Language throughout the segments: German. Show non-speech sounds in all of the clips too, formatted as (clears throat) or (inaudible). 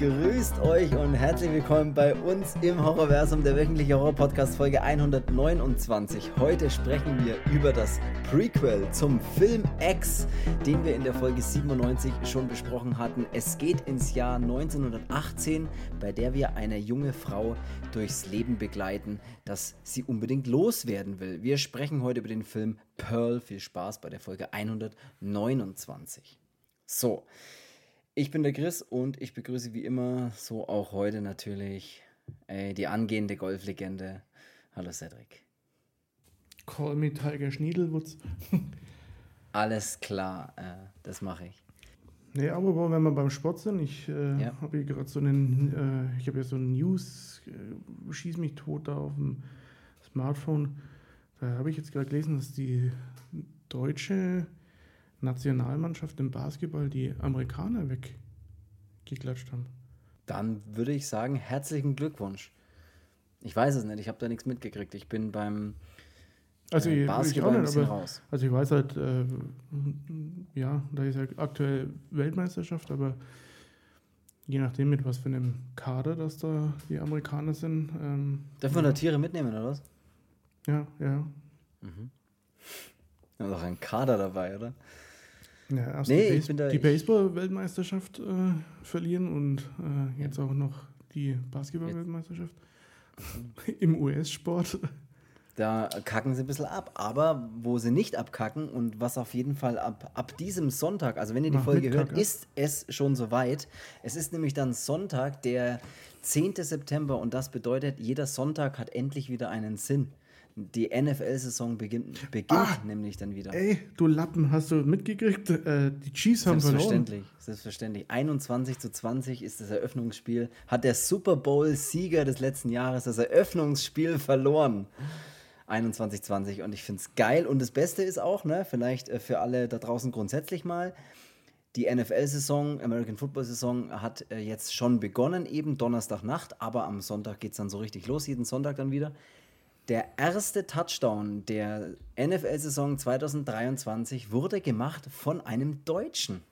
Grüßt euch und herzlich willkommen bei uns im Horrorversum, der wöchentliche Horror-Podcast Folge 129. Heute sprechen wir über das Prequel zum Film X, den wir in der Folge 97 schon besprochen hatten. Es geht ins Jahr 1918, bei der wir eine junge Frau durchs Leben begleiten, das sie unbedingt loswerden will. Wir sprechen heute über den Film Pearl. Viel Spaß bei der Folge 129. So. Ich bin der Chris und ich begrüße wie immer, so auch heute natürlich, äh, die angehende Golflegende. Hallo Cedric. Call me Tiger Schniedelwutz. (laughs) Alles klar, äh, das mache ich. Nee, aber wenn wir beim Sport sind, ich äh, ja. habe hier gerade so einen, äh, ich habe ja so einen News, äh, schieß mich tot da auf dem Smartphone. Da habe ich jetzt gerade gelesen, dass die deutsche Nationalmannschaft im Basketball die Amerikaner weggeklatscht haben. Dann würde ich sagen, herzlichen Glückwunsch. Ich weiß es nicht, ich habe da nichts mitgekriegt. Ich bin beim also äh, Basketball ich auch nicht, aber, raus. Also ich weiß halt, äh, ja, da ist ja aktuell Weltmeisterschaft, aber je nachdem, mit was für einem Kader das da die Amerikaner sind. Ähm, Darf man da Tiere mitnehmen, oder was? Ja, ja. Mhm. Da ist auch ein Kader dabei, oder? Ja, erst nee, die, Base die Baseball-Weltmeisterschaft äh, verlieren und äh, jetzt auch noch die Basketball-Weltmeisterschaft (laughs) im US-Sport. Da kacken sie ein bisschen ab. Aber wo sie nicht abkacken und was auf jeden Fall ab, ab diesem Sonntag, also wenn ihr die Mach Folge hört, ist es schon soweit. Es ist nämlich dann Sonntag, der 10. September und das bedeutet, jeder Sonntag hat endlich wieder einen Sinn. Die NFL-Saison beginnt, beginnt ah, nämlich dann wieder. Ey, du Lappen, hast du mitgekriegt? Äh, die Chiefs haben verloren. Selbstverständlich, selbstverständlich. 21 zu 20 ist das Eröffnungsspiel. Hat der Super Bowl-Sieger des letzten Jahres das Eröffnungsspiel verloren. 21-20 und ich finde es geil. Und das Beste ist auch, ne, vielleicht äh, für alle da draußen grundsätzlich mal, die NFL-Saison, American Football-Saison hat äh, jetzt schon begonnen, eben Donnerstagnacht, aber am Sonntag geht es dann so richtig los, jeden Sonntag dann wieder der erste Touchdown der NFL-Saison 2023 wurde gemacht von einem Deutschen.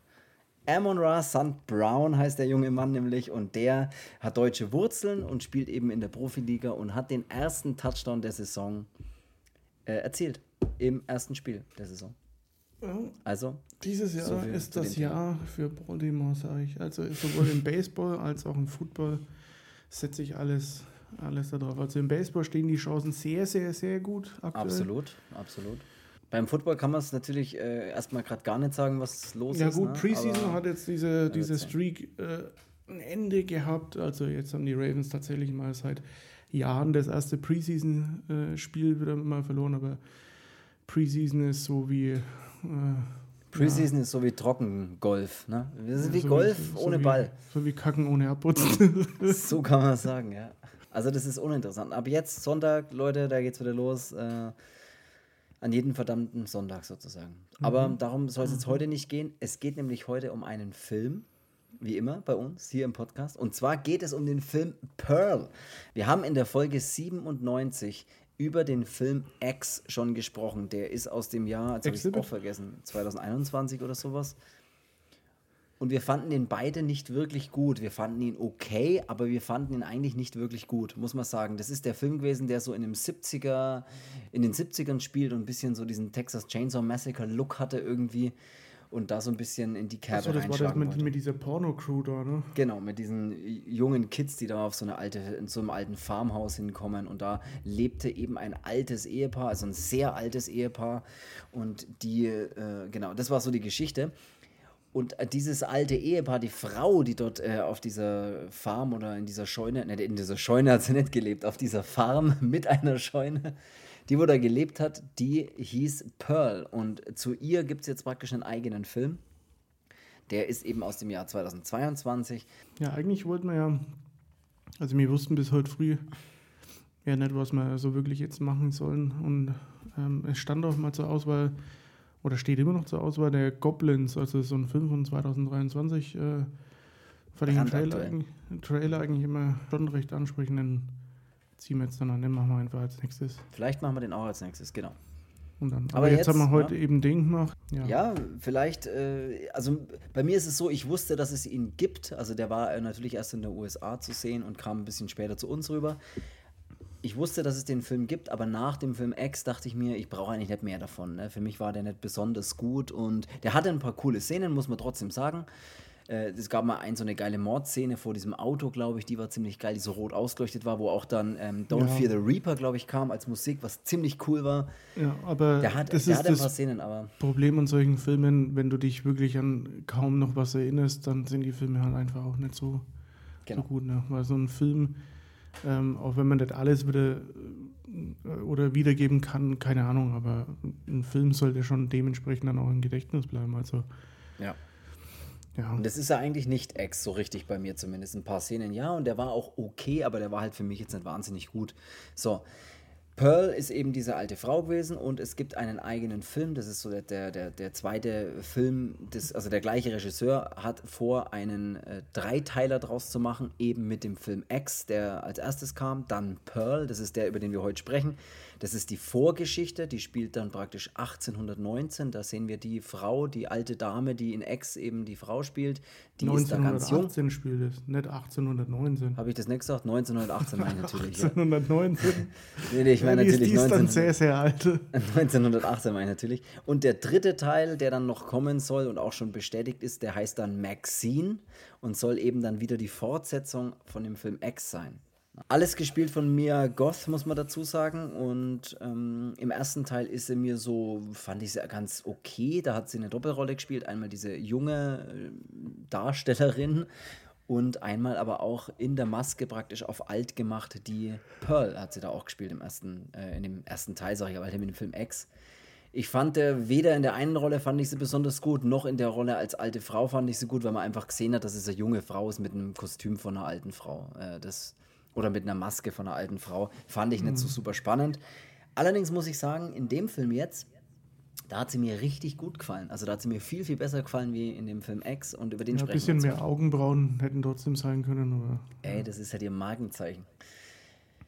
Amon Ra St. Brown heißt der junge Mann nämlich und der hat deutsche Wurzeln und spielt eben in der Profiliga und hat den ersten Touchdown der Saison äh, erzielt im ersten Spiel der Saison. Also dieses Jahr so ist das Jahr für Baltimore, sage ich. Also sowohl im (laughs) Baseball als auch im Football setze ich alles alles da drauf. Also im Baseball stehen die Chancen sehr, sehr, sehr gut aktuell. Absolut, absolut. Beim Football kann man es natürlich äh, erstmal gerade gar nicht sagen, was los ja, ist. Ja gut, ne? Preseason hat jetzt diese, diese Streak äh, ein Ende gehabt. Also jetzt haben die Ravens tatsächlich mal seit Jahren das erste Preseason-Spiel äh, wieder mal verloren, aber Preseason ist so wie... Äh, Preseason ja. ist so wie Trockengolf, ne? Wir sind ja, wie so Golf wie, so ohne wie, Ball. So wie Kacken ohne Abputzen. (laughs) so kann man sagen, ja. Also das ist uninteressant. Ab jetzt Sonntag, Leute, da geht's wieder los. Äh, an jeden verdammten Sonntag sozusagen. Mhm. Aber darum soll es jetzt mhm. heute nicht gehen. Es geht nämlich heute um einen Film, wie immer bei uns hier im Podcast. Und zwar geht es um den Film Pearl. Wir haben in der Folge 97 über den Film X schon gesprochen. Der ist aus dem Jahr, jetzt habe ich es auch vergessen, 2021 oder sowas. Und wir fanden ihn beide nicht wirklich gut. Wir fanden ihn okay, aber wir fanden ihn eigentlich nicht wirklich gut, muss man sagen. Das ist der Film gewesen, der so in, dem 70er, in den 70ern spielt und ein bisschen so diesen Texas Chainsaw Massacre Look hatte irgendwie und da so ein bisschen in die Kerbe Achso, das war das mit, mit dieser Porno-Crew da, ne? Genau, mit diesen jungen Kids, die da auf so eine alte, in so einem alten Farmhaus hinkommen und da lebte eben ein altes Ehepaar, also ein sehr altes Ehepaar und die, äh, genau, das war so die Geschichte. Und äh, dieses alte Ehepaar, die Frau, die dort äh, auf dieser Farm oder in dieser Scheune, ne, in dieser Scheune hat sie nicht gelebt, auf dieser Farm (laughs) mit einer Scheune, die wo da gelebt hat, die hieß Pearl. Und zu ihr gibt es jetzt praktisch einen eigenen Film. Der ist eben aus dem Jahr 2022. Ja, eigentlich wollten wir ja, also wir wussten bis heute früh ja nicht, was wir so wirklich jetzt machen sollen. Und ähm, es stand auch mal zur Auswahl oder steht immer noch zur Auswahl der Goblins, also so ein Film von 2023. Äh, fand ich den Trailer, eigentlich, Trailer eigentlich immer schon recht ansprechend. Den ziehen wir jetzt dann an, den machen wir einfach als nächstes. Vielleicht machen wir den auch als nächstes, genau. Und dann, aber, aber jetzt, jetzt, haben wir heute ja. eben Ding gemacht. Ja, ja vielleicht, äh, also bei mir ist es so, ich wusste, dass es ihn gibt. Also der war äh, natürlich erst in der USA zu sehen und kam ein bisschen später zu uns rüber. Ich wusste, dass es den Film gibt, aber nach dem Film X dachte ich mir, ich brauche eigentlich nicht mehr davon. Ne? Für mich war der nicht besonders gut und der hatte ein paar coole Szenen, muss man trotzdem sagen. Äh, es gab mal ein, so eine geile Mordszene vor diesem Auto, glaube ich, die war ziemlich geil, die so rot ausgeleuchtet war, wo auch dann ähm, Don't ja. Fear the Reaper, glaube ich, kam als Musik, was ziemlich cool war. Ja, aber der hat, das der ist hat ein paar Szenen, aber. Problem an solchen Filmen, wenn du dich wirklich an kaum noch was erinnerst, dann sind die Filme halt einfach auch nicht so, genau. so gut. Ne? Weil so ein Film, ähm, auch wenn man das alles wieder äh, oder wiedergeben kann, keine Ahnung, aber ein Film sollte schon dementsprechend dann auch im Gedächtnis bleiben. Also ja. Ja. Und das ist ja eigentlich nicht Ex, so richtig bei mir zumindest. Ein paar Szenen ja, und der war auch okay, aber der war halt für mich jetzt nicht wahnsinnig gut. So, Pearl ist eben diese alte Frau gewesen und es gibt einen eigenen Film. Das ist so der, der, der, zweite Film, des, also der gleiche Regisseur hat vor, einen äh, Dreiteiler draus zu machen, eben mit dem Film X, der als erstes kam. Dann Pearl, das ist der, über den wir heute sprechen. Das ist die Vorgeschichte, die spielt dann praktisch 1819. Da sehen wir die Frau, die alte Dame, die in Ex eben die Frau spielt. Die 1918 spielt es, nicht 1819. Habe ich das nicht gesagt? 1918 meine ich natürlich. 1819. (laughs) nee, nee, ich meine ja, natürlich die ist, die ist 19, dann sehr, sehr alt. (laughs) 1918 meine ich natürlich. Und der dritte Teil, der dann noch kommen soll und auch schon bestätigt ist, der heißt dann Maxine und soll eben dann wieder die Fortsetzung von dem Film X sein. Alles gespielt von Mia Goth, muss man dazu sagen. Und ähm, im ersten Teil ist sie mir so, fand ich sie ganz okay. Da hat sie eine Doppelrolle gespielt. Einmal diese junge äh, Darstellerin und einmal aber auch in der Maske praktisch auf alt gemacht. Die Pearl hat sie da auch gespielt im ersten, äh, in dem ersten Teil, sage ich aber, mit dem Film X. Ich fand äh, weder in der einen Rolle fand ich sie besonders gut, noch in der Rolle als alte Frau fand ich sie gut, weil man einfach gesehen hat, dass es eine junge Frau ist mit einem Kostüm von einer alten Frau. Äh, das oder mit einer Maske von einer alten Frau. Fand ich nicht mhm. so super spannend. Allerdings muss ich sagen, in dem Film jetzt, da hat sie mir richtig gut gefallen. Also da hat sie mir viel, viel besser gefallen wie in dem Film X und über den ja, sprechen Ein bisschen mehr Augenbrauen hätten trotzdem sein können. Aber, Ey, das ist halt ihr Markenzeichen.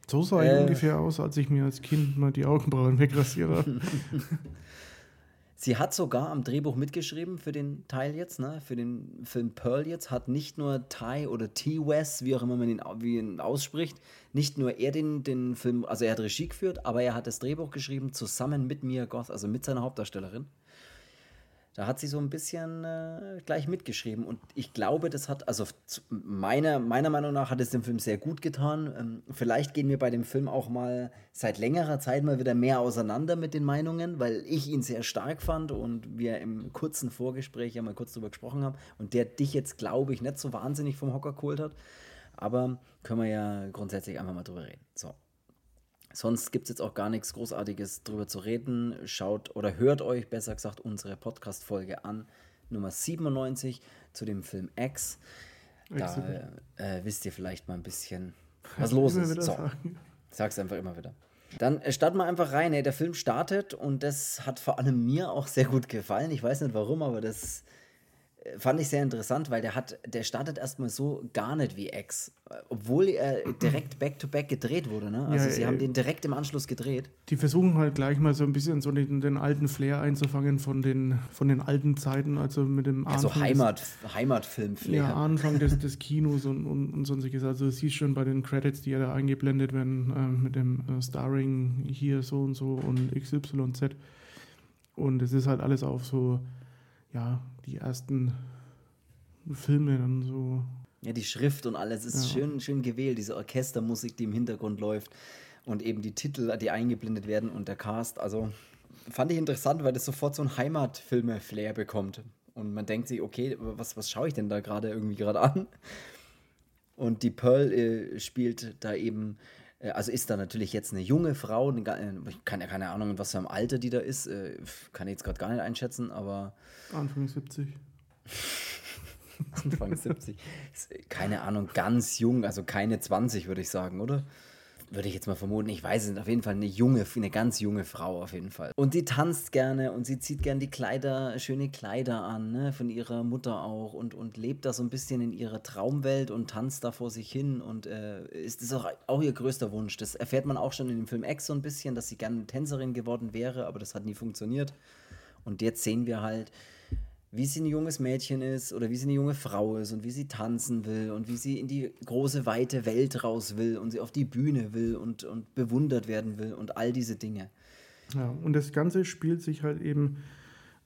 So sah äh, ich ungefähr aus, als ich mir als Kind mal die Augenbrauen wegrasiert habe. (laughs) (laughs) Sie hat sogar am Drehbuch mitgeschrieben für den Teil jetzt, ne? für den Film Pearl jetzt, hat nicht nur Ty oder T. Wes, wie auch immer man ihn, wie ihn ausspricht, nicht nur er den, den Film, also er hat Regie geführt, aber er hat das Drehbuch geschrieben zusammen mit Mia Goth, also mit seiner Hauptdarstellerin. Da hat sie so ein bisschen äh, gleich mitgeschrieben. Und ich glaube, das hat, also meiner, meiner Meinung nach hat es dem Film sehr gut getan. Ähm, vielleicht gehen wir bei dem Film auch mal seit längerer Zeit mal wieder mehr auseinander mit den Meinungen, weil ich ihn sehr stark fand und wir im kurzen Vorgespräch ja mal kurz drüber gesprochen haben und der dich jetzt, glaube ich, nicht so wahnsinnig vom Hocker geholt hat. Aber können wir ja grundsätzlich einfach mal drüber reden. So. Sonst gibt es jetzt auch gar nichts Großartiges drüber zu reden. Schaut oder hört euch besser gesagt unsere Podcast-Folge an, Nummer 97 zu dem Film X. Da äh, wisst ihr vielleicht mal ein bisschen, (laughs) was los ist. So, sag's einfach immer wieder. Dann äh, starten wir einfach rein. Hey, der Film startet und das hat vor allem mir auch sehr gut gefallen. Ich weiß nicht warum, aber das fand ich sehr interessant, weil der hat, der startet erstmal so gar nicht wie X, obwohl er direkt back-to-back -back gedreht wurde. Ne? Also ja, sie haben den direkt im Anschluss gedreht. Die versuchen halt gleich mal so ein bisschen so den, den alten Flair einzufangen von den, von den alten Zeiten, also mit dem Anfang. Also Heimat, Heimatfilm-Flair. Ja, Anfang des, des Kinos und, und, und sonstiges. Also du siehst schon bei den Credits, die ja da eingeblendet werden, äh, mit dem äh, Starring hier so und so und XYZ. Und es ist halt alles auf so ja, die ersten Filme dann so. Ja, die Schrift und alles ist ja. schön, schön gewählt, diese Orchestermusik, die im Hintergrund läuft und eben die Titel, die eingeblendet werden und der Cast. Also fand ich interessant, weil das sofort so ein Heimatfilme-Flair bekommt. Und man denkt sich, okay, was, was schaue ich denn da gerade irgendwie gerade an? Und die Pearl äh, spielt da eben also ist da natürlich jetzt eine junge Frau, ich kann ja keine Ahnung, was für ein Alter die da ist, äh, kann ich jetzt gerade gar nicht einschätzen, aber. Anfang 70. (laughs) Anfang 70. Keine Ahnung, ganz jung, also keine 20, würde ich sagen, oder? Würde ich jetzt mal vermuten. Ich weiß es auf jeden Fall eine junge, eine ganz junge Frau auf jeden Fall. Und sie tanzt gerne und sie zieht gerne die Kleider, schöne Kleider an, ne, von ihrer Mutter auch und, und lebt da so ein bisschen in ihrer Traumwelt und tanzt da vor sich hin und äh, ist das auch, auch ihr größter Wunsch. Das erfährt man auch schon in dem Film X so ein bisschen, dass sie gerne Tänzerin geworden wäre, aber das hat nie funktioniert. Und jetzt sehen wir halt, wie sie ein junges Mädchen ist oder wie sie eine junge Frau ist und wie sie tanzen will und wie sie in die große, weite Welt raus will und sie auf die Bühne will und, und bewundert werden will und all diese Dinge. Ja, und das Ganze spielt sich halt eben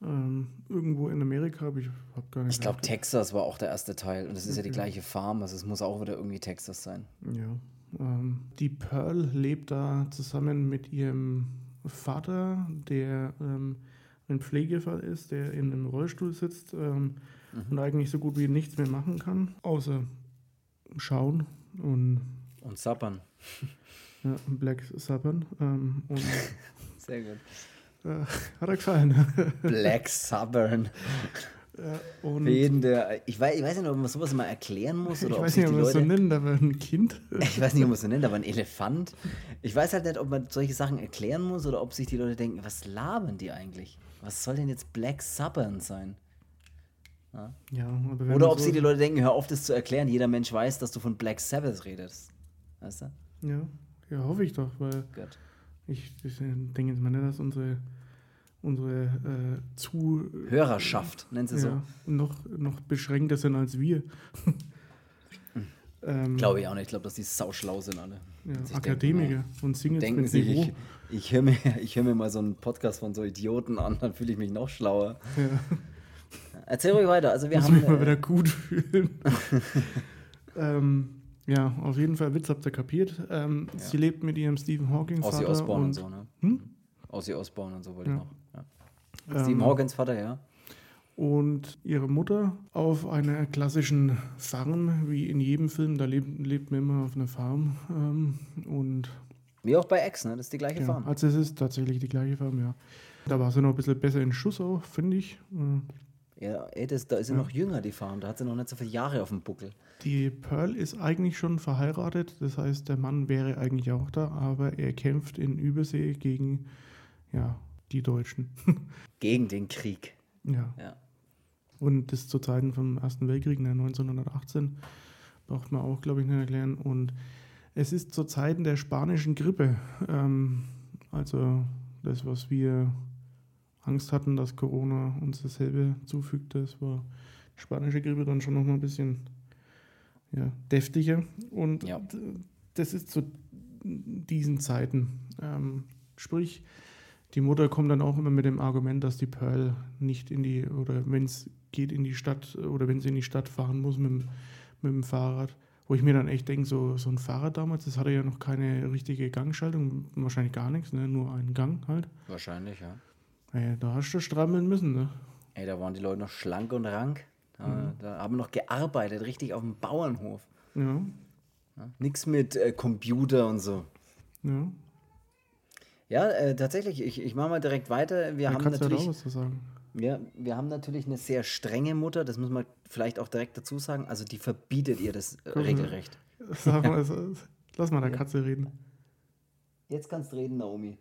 ähm, irgendwo in Amerika, aber ich habe gar nicht. Ich glaube, Texas war auch der erste Teil und es ist okay. ja die gleiche Farm, also es muss auch wieder irgendwie Texas sein. Ja. Ähm, die Pearl lebt da zusammen mit ihrem Vater, der. Ähm, ein Pflegefall ist, der in einem Rollstuhl sitzt ähm, mhm. und eigentlich so gut wie nichts mehr machen kann, außer schauen und. Und sappern. Ja, Black Sappern. Ähm, und, (laughs) Sehr gut. Äh, hat er gefallen. (laughs) Black Sappern. Ja, und jeden, der, ich, weiß, ich weiß nicht, ob man sowas mal erklären muss. Oder ich weiß nicht, ob man es so nennt, aber ein Kind. (laughs) ich weiß nicht, ob man es so nennt, aber ein Elefant. Ich weiß halt nicht, ob man solche Sachen erklären muss oder ob sich die Leute denken, was labern die eigentlich? Was soll denn jetzt Black Southern sein? Ja, ja Oder ob so sie die Leute denken, hör auf, das zu erklären. Jeder Mensch weiß, dass du von Black Sabbath redest. Weißt du? Ja, ja hoffe ich doch, weil Gut. ich, ich denke jetzt mal nicht, dass unsere unsere äh, zu Hörerschaft, nennen sie ja, so. Noch, noch beschränkter sind als wir. (laughs) ähm, Glaube ich auch nicht. Ich glaube, dass die sauschlau sind alle. Ja, Akademiker und singen denken sich, ich, ich höre mir, (laughs) hör mir mal so einen Podcast von so Idioten an, dann fühle ich mich noch schlauer. Ja. Erzähl ruhig weiter. Also wir Muss haben mich mal äh, wieder gut fühlen. (laughs) ähm, ja, auf jeden Fall Witz habt ihr kapiert. Ähm, ja. Sie lebt mit ihrem Stephen Hawking Vater. Ozzy Osbourne und, und so, ne? Hm? Ozzy Osbourne und so wollte ich noch. Ja. Stephen ähm, Hawkins Vater, ja. Und ihre Mutter auf einer klassischen Farm, wie in jedem Film, da lebt, lebt man immer auf einer Farm. Ähm, und wie auch bei X, ne? Das ist die gleiche ja, Farm. Also es ist tatsächlich die gleiche Farm, ja. Da war sie noch ein bisschen besser in Schuss auch, finde ich. Ja, ey, das, da ist sie ja. noch jünger, die Farm. Da hat sie noch nicht so viele Jahre auf dem Buckel. Die Pearl ist eigentlich schon verheiratet. Das heißt, der Mann wäre eigentlich auch da, aber er kämpft in Übersee gegen ja, die Deutschen. (laughs) gegen den Krieg. Ja. ja. Und das zu Zeiten vom Ersten Weltkrieg, 1918, braucht man auch, glaube ich, nicht erklären. Und es ist zu Zeiten der spanischen Grippe, ähm, also das, was wir Angst hatten, dass Corona uns dasselbe zufügt, das war die spanische Grippe dann schon noch mal ein bisschen ja, deftiger. Und ja. das ist zu diesen Zeiten. Ähm, sprich, die Mutter kommt dann auch immer mit dem Argument, dass die Pearl nicht in die, oder wenn es geht in die Stadt, oder wenn sie in die Stadt fahren muss mit, mit dem Fahrrad, wo ich mir dann echt denke, so, so ein Fahrrad damals, das hatte ja noch keine richtige Gangschaltung, wahrscheinlich gar nichts, ne? nur einen Gang halt. Wahrscheinlich, ja. Ey, da hast du strammeln müssen, ne? Ey, da waren die Leute noch schlank und rank. Da, mhm. da haben wir noch gearbeitet, richtig auf dem Bauernhof. Ja. ja nix mit äh, Computer und so. Ja. Ja, äh, tatsächlich, ich, ich mache mal direkt weiter. Wir ja, haben natürlich. Ja, was zu sagen. Ja, wir haben natürlich eine sehr strenge Mutter, das muss man vielleicht auch direkt dazu sagen. Also die verbietet ihr das äh, regelrecht. (laughs) Sag mal, also, lass mal der ja. Katze reden. Jetzt kannst du reden, Naomi.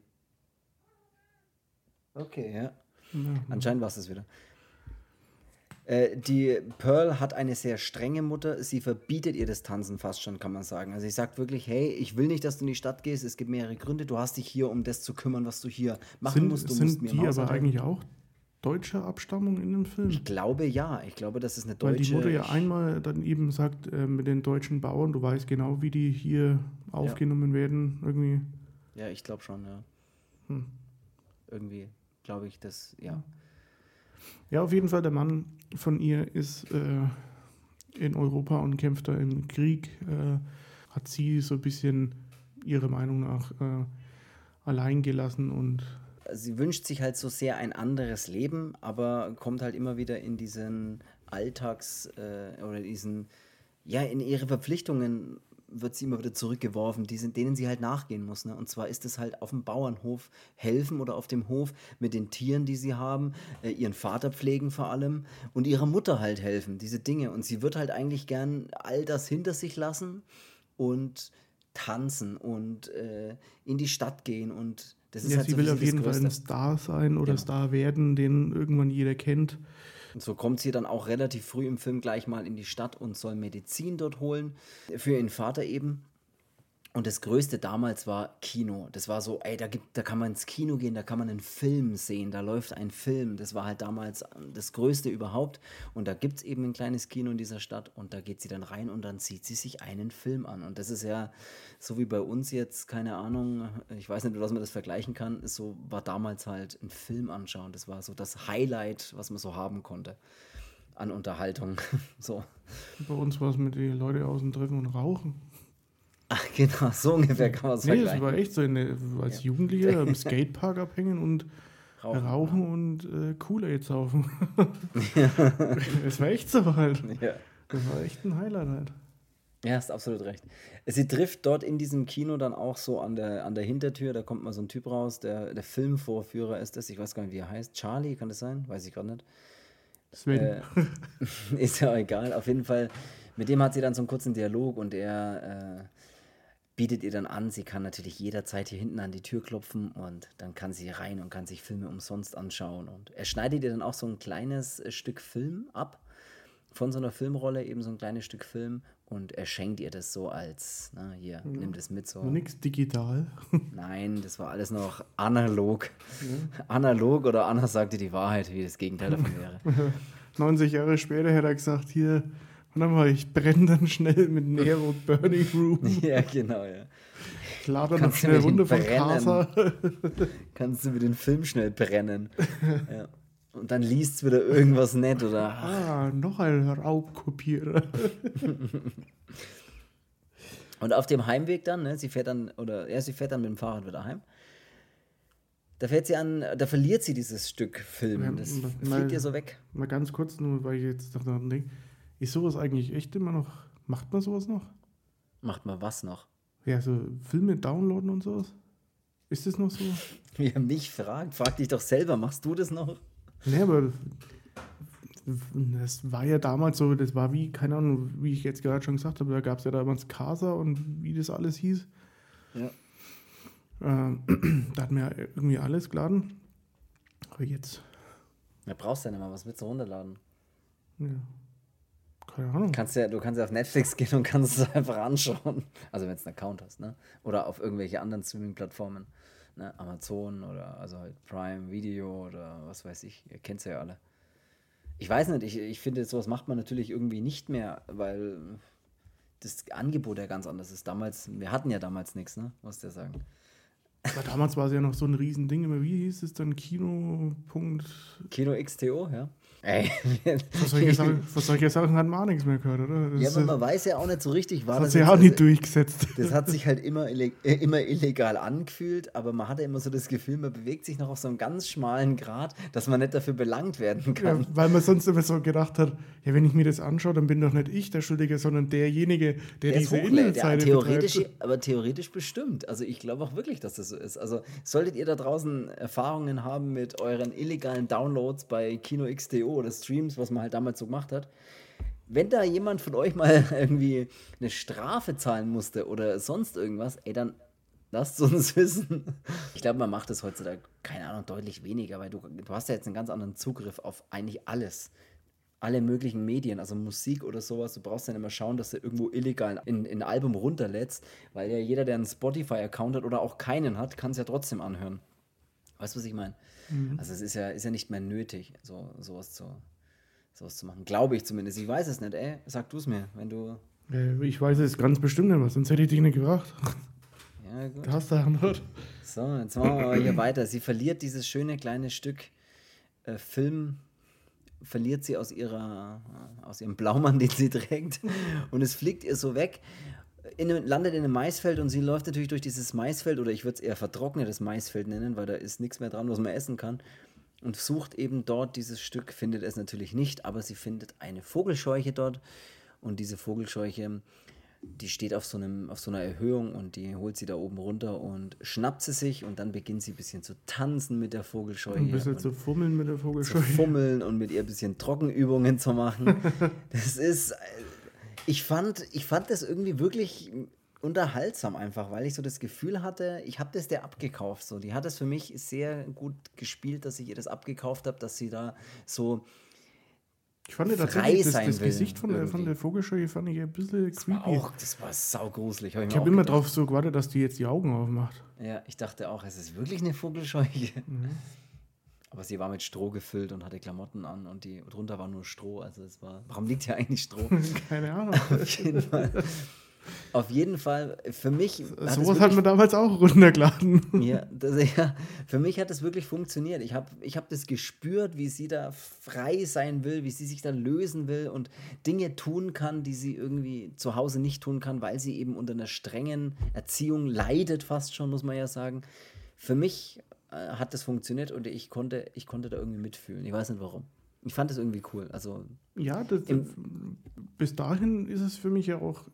Okay, ja. ja. Anscheinend war es das wieder. Äh, die Pearl hat eine sehr strenge Mutter. Sie verbietet ihr das Tanzen fast schon, kann man sagen. Also sie sagt wirklich, hey, ich will nicht, dass du in die Stadt gehst. Es gibt mehrere Gründe. Du hast dich hier, um das zu kümmern, was du hier machen sind, musst. Du sind musst mir die aber eigentlich auch deutscher Abstammung in dem Film? Ich glaube ja. Ich glaube, das ist eine deutsche. Weil die Mutter ja einmal dann eben sagt, äh, mit den deutschen Bauern, du weißt genau, wie die hier aufgenommen ja. werden, irgendwie. Ja, ich glaube schon, ja. Hm. Irgendwie glaube ich, das, ja. Ja, auf jeden Fall, der Mann von ihr ist äh, in Europa und kämpft da im Krieg. Äh, hat sie so ein bisschen ihrer Meinung nach äh, allein gelassen und sie wünscht sich halt so sehr ein anderes Leben, aber kommt halt immer wieder in diesen Alltags- äh, oder diesen, ja, in ihre Verpflichtungen wird sie immer wieder zurückgeworfen, die sind, denen sie halt nachgehen muss. Ne? Und zwar ist es halt auf dem Bauernhof helfen oder auf dem Hof mit den Tieren, die sie haben, äh, ihren Vater pflegen vor allem und ihrer Mutter halt helfen, diese Dinge. Und sie wird halt eigentlich gern all das hinter sich lassen und tanzen und äh, in die Stadt gehen und das ist ja, halt sie so will auf jeden Fall ein Star sein oder ja. Star werden, den irgendwann jeder kennt. Und so kommt sie dann auch relativ früh im Film gleich mal in die Stadt und soll Medizin dort holen. Für ihren Vater eben. Und das Größte damals war Kino. Das war so, ey, da, gibt, da kann man ins Kino gehen, da kann man einen Film sehen, da läuft ein Film. Das war halt damals das Größte überhaupt. Und da gibt es eben ein kleines Kino in dieser Stadt und da geht sie dann rein und dann zieht sie sich einen Film an. Und das ist ja so wie bei uns jetzt, keine Ahnung, ich weiß nicht, was man das vergleichen kann, so, war damals halt ein Film anschauen. Das war so das Highlight, was man so haben konnte an Unterhaltung. (laughs) so. Bei uns war es mit den Leuten außen treffen und rauchen. Ach, genau, so ungefähr kann man es nee, vergleichen. Nee, das war echt so, eine, als ja. Jugendlicher (laughs) im Skatepark abhängen und rauchen, rauchen ja. und äh, Kool-Aid saufen. (laughs) Es war echt so halt. Ja. Das war echt ein Highlight halt. Ja, hast absolut recht. Sie trifft dort in diesem Kino dann auch so an der, an der Hintertür, da kommt mal so ein Typ raus, der, der Filmvorführer ist das, ich weiß gar nicht, wie er heißt. Charlie, kann das sein? Weiß ich gerade nicht. Sven. Äh, (laughs) ist ja egal, auf jeden Fall. Mit dem hat sie dann so einen kurzen Dialog und er äh, bietet ihr dann an, sie kann natürlich jederzeit hier hinten an die Tür klopfen und dann kann sie rein und kann sich Filme umsonst anschauen. Und er schneidet ihr dann auch so ein kleines äh, Stück Film ab von so einer Filmrolle, eben so ein kleines Stück Film und er schenkt ihr das so als, na, hier, ja. nimm das mit so. Nichts digital. (laughs) Nein, das war alles noch analog. Ja. Analog oder Anna sagte die Wahrheit, wie das Gegenteil davon wäre. (laughs) 90 Jahre später hätte er gesagt, hier, Warte mal, ich brenne dann schnell mit Nero Burning Room. (laughs) ja, genau, ja. Ich lade noch schnell Runde von Casa. (laughs) Kannst du mir den Film schnell brennen. ja. Und dann liest es wieder irgendwas nett, oder? Ah, noch ein Raubkopierer. (laughs) Und auf dem Heimweg dann, ne, sie fährt dann, oder ja, sie fährt dann mit dem Fahrrad wieder heim. Da fährt sie an, da verliert sie dieses Stück Film. Das ja, fliegt ihr so weg. Mal ganz kurz, nur weil ich jetzt daran denke. Ist sowas eigentlich echt immer noch? Macht man sowas noch? Macht man was noch? Ja, so Filme downloaden und sowas. Ist das noch so? (laughs) Wie er mich fragt, frag dich doch selber, machst du das noch? Nee, aber das war ja damals so, das war wie, keine Ahnung, wie ich jetzt gerade schon gesagt habe, da gab es ja damals Casa und wie das alles hieß. Ja. Ähm, (clears throat) da hat mir irgendwie alles geladen. Aber jetzt. Ja, brauchst du ja nicht mal, was willst du runterladen? Ja. Keine Ahnung. Kannst ja, du kannst ja auf Netflix gehen und kannst es einfach anschauen. Also wenn du einen Account hast, ne? Oder auf irgendwelche anderen Streaming-Plattformen. Ne? Amazon oder also halt Prime Video oder was weiß ich. Ihr kennt es ja alle. Ich weiß nicht, ich, ich finde, sowas macht man natürlich irgendwie nicht mehr, weil das Angebot ja ganz anders ist. Damals, wir hatten ja damals nichts, ne? Muss ja sagen. Aber damals war es ja noch so ein Riesending. Wie hieß es dann? Kino. Kino XTO, ja. Ey. Für solche, Sachen, (laughs) für solche Sachen hat man auch nichts mehr gehört, oder? Das ja, aber man weiß ja auch nicht so richtig, war das. Hat sich auch nicht durchgesetzt. Das hat sich halt immer, äh, immer illegal angefühlt, aber man hatte immer so das Gefühl, man bewegt sich noch auf so einem ganz schmalen Grad, dass man nicht dafür belangt werden kann. Ja, weil man sonst immer so gedacht hat, ja, wenn ich mir das anschaue, dann bin doch nicht ich der Schuldige, sondern derjenige, der, der diese Internetseite theoretisch, Aber theoretisch bestimmt. Also ich glaube auch wirklich, dass das so ist. Also solltet ihr da draußen Erfahrungen haben mit euren illegalen Downloads bei Kino Oder Streams, was man halt damals so gemacht hat. Wenn da jemand von euch mal (laughs) irgendwie eine Strafe zahlen musste oder sonst irgendwas, ey, dann lasst uns (laughs) wissen. Ich glaube, man macht das heutzutage, keine Ahnung, deutlich weniger, weil du, du hast ja jetzt einen ganz anderen Zugriff auf eigentlich alles alle möglichen Medien, also Musik oder sowas. Du brauchst dann immer schauen, dass du irgendwo illegal in, in ein Album runterlädst, weil ja jeder, der einen Spotify-Account hat oder auch keinen hat, kann es ja trotzdem anhören. Weißt du, was ich meine? Mhm. Also es ist ja, ist ja nicht mehr nötig, so, sowas, zu, sowas zu machen. Glaube ich zumindest. Ich weiß es nicht, ey. Sag du es mir, wenn du. ich weiß es ganz bestimmt nicht, sonst hätte ich dich nicht gebracht. (laughs) Ja, gut. Du hast da noch. So, jetzt machen wir hier weiter. Sie verliert dieses schöne kleine Stück äh, Film verliert sie aus ihrer aus ihrem Blaumann, (laughs) den sie trägt und es fliegt ihr so weg in, landet in einem Maisfeld und sie läuft natürlich durch dieses Maisfeld, oder ich würde es eher vertrocknetes Maisfeld nennen, weil da ist nichts mehr dran, was man essen kann. Und sucht eben dort dieses Stück, findet es natürlich nicht, aber sie findet eine Vogelscheuche dort. Und diese Vogelscheuche, die steht auf so, einem, auf so einer Erhöhung und die holt sie da oben runter und schnappt sie sich und dann beginnt sie ein bisschen zu tanzen mit der Vogelscheuche. Ein bisschen zu fummeln mit der Vogelscheuche. Zu fummeln und mit ihr ein bisschen Trockenübungen zu machen. (laughs) das ist ich fand, ich fand das irgendwie wirklich unterhaltsam einfach, weil ich so das Gefühl hatte, ich habe das der abgekauft. So. Die hat es für mich sehr gut gespielt, dass ich ihr das abgekauft habe, dass sie da so ich fand tatsächlich das, das Gesicht von der, von der Vogelscheuche fand ich ein bisschen das creepy. War auch, das war saugruselig. Hab ich, ich habe immer drauf so gewartet, dass die jetzt die Augen aufmacht. Ja, ich dachte auch, es ist wirklich eine Vogelscheuche. Mhm. Aber sie war mit Stroh gefüllt und hatte Klamotten an und die drunter war nur Stroh. Also es war. Warum liegt hier eigentlich Stroh? (laughs) Keine Ahnung. (laughs) Auf jeden Fall. Auf jeden Fall, für mich. So was hat man damals auch runtergeladen. Ja, das, ja, für mich hat das wirklich funktioniert. Ich habe ich hab das gespürt, wie sie da frei sein will, wie sie sich da lösen will und Dinge tun kann, die sie irgendwie zu Hause nicht tun kann, weil sie eben unter einer strengen Erziehung leidet, fast schon, muss man ja sagen. Für mich hat das funktioniert und ich konnte, ich konnte da irgendwie mitfühlen. Ich weiß nicht warum. Ich fand das irgendwie cool. Also, ja, das, bis dahin ist es für mich ja auch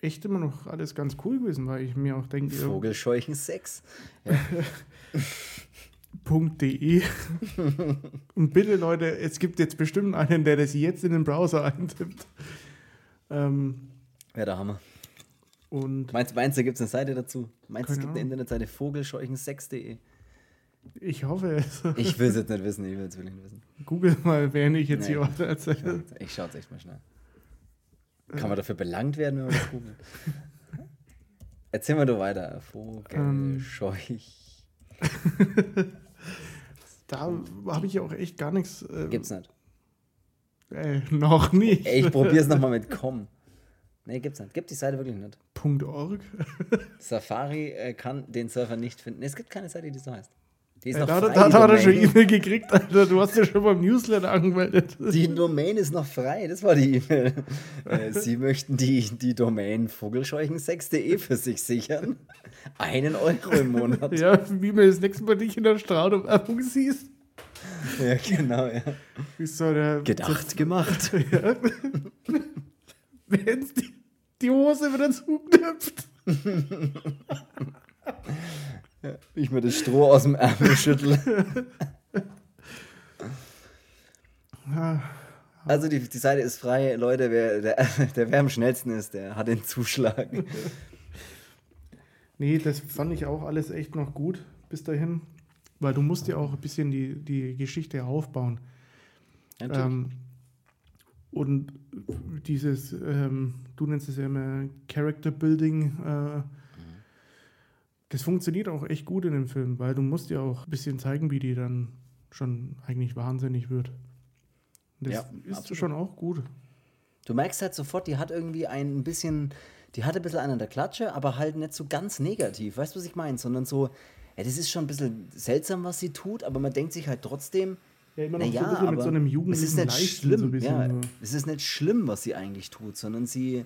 echt immer noch alles ganz cool gewesen, weil ich mir auch denke. Vogelscheuchen Sex. (laughs) .de (laughs) Und bitte, Leute, es gibt jetzt bestimmt einen, der das jetzt in den Browser eintippt. Ähm, ja, der Hammer. Und meinst, meinst du, gibt es eine Seite dazu? Meinst du, es gibt eine Internetseite vogelscheuchensex.de? Ich hoffe es. Ich will es jetzt nicht wissen, ich will es wirklich nicht wissen. Google mal, während ich jetzt nee, hier weiter erzähle. Ich schaue es echt mal schnell. Kann man dafür belangt werden, wenn man das googelt? (laughs) Erzähl mal du weiter. Vogelscheuch. Ähm. da habe ich ja auch echt gar nichts. Äh, gibt's nicht. Ey, noch nicht. Ey, ich probier's nochmal mit com. Nee, gibt's nicht. Gibt die Seite wirklich nicht. .org. Safari äh, kann den Surfer nicht finden. Nee, es gibt keine Seite, die so heißt. Die ist noch da, frei, da, da hat er schon E-Mail gekriegt, Alter. Du hast ja schon beim Newsletter angemeldet. Die Domain ist noch frei, das war die E-Mail. Äh, Sie möchten die, die Domain vogelscheuchen6.de für sich sichern. Einen Euro im Monat. Ja, wie man das nächste Mal dich in der Strahlung siehst. Ja, genau, ja. So der, Gedacht, gemacht. (laughs) Ja. Wenn die, die Hose wieder zuknüpft. (laughs) Ja, ich mir das Stroh aus dem Ärmel schüttle. Also die, die Seite ist frei. Leute, wer, der, der wer am schnellsten ist, der hat den Zuschlag. Nee, das fand ich auch alles echt noch gut bis dahin. Weil du musst ja auch ein bisschen die, die Geschichte aufbauen. Ähm, und dieses, ähm, du nennst es ja immer Character Building, äh, das funktioniert auch echt gut in dem Film, weil du musst ja auch ein bisschen zeigen, wie die dann schon eigentlich wahnsinnig wird. Das ja, ist absolut. schon auch gut. Du merkst halt sofort, die hat irgendwie ein bisschen, die hat ein bisschen einen an der Klatsche, aber halt nicht so ganz negativ. Weißt du, was ich meine? Sondern so, ja, das ist schon ein bisschen seltsam, was sie tut, aber man denkt sich halt trotzdem, ja, immer noch naja, so mit so einem Jugendlichen es ist nicht schlimm. So ja, es ist nicht schlimm, was sie eigentlich tut, sondern sie,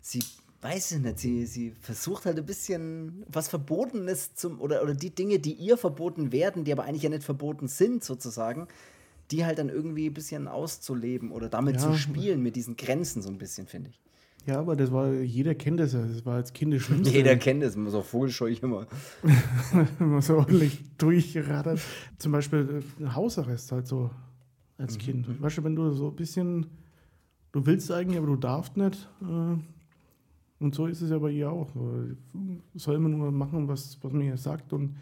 sie weiß ich nicht, sie, sie versucht halt ein bisschen was Verbotenes zum, oder, oder die Dinge, die ihr verboten werden, die aber eigentlich ja nicht verboten sind, sozusagen, die halt dann irgendwie ein bisschen auszuleben oder damit ja. zu spielen, mit diesen Grenzen so ein bisschen, finde ich. Ja, aber das war, jeder kennt das ja, das war als Kind das Schlimmste. Jeder kennt das, man so vogelscheu ich immer. (laughs) man so ordentlich durchgerattert. Zum Beispiel äh, Hausarrest halt so als mhm. Kind. Weißt du, wenn du so ein bisschen, du willst eigentlich, aber du darfst nicht, äh, und so ist es ja bei ihr auch. Soll immer nur machen, was, was man ihr sagt und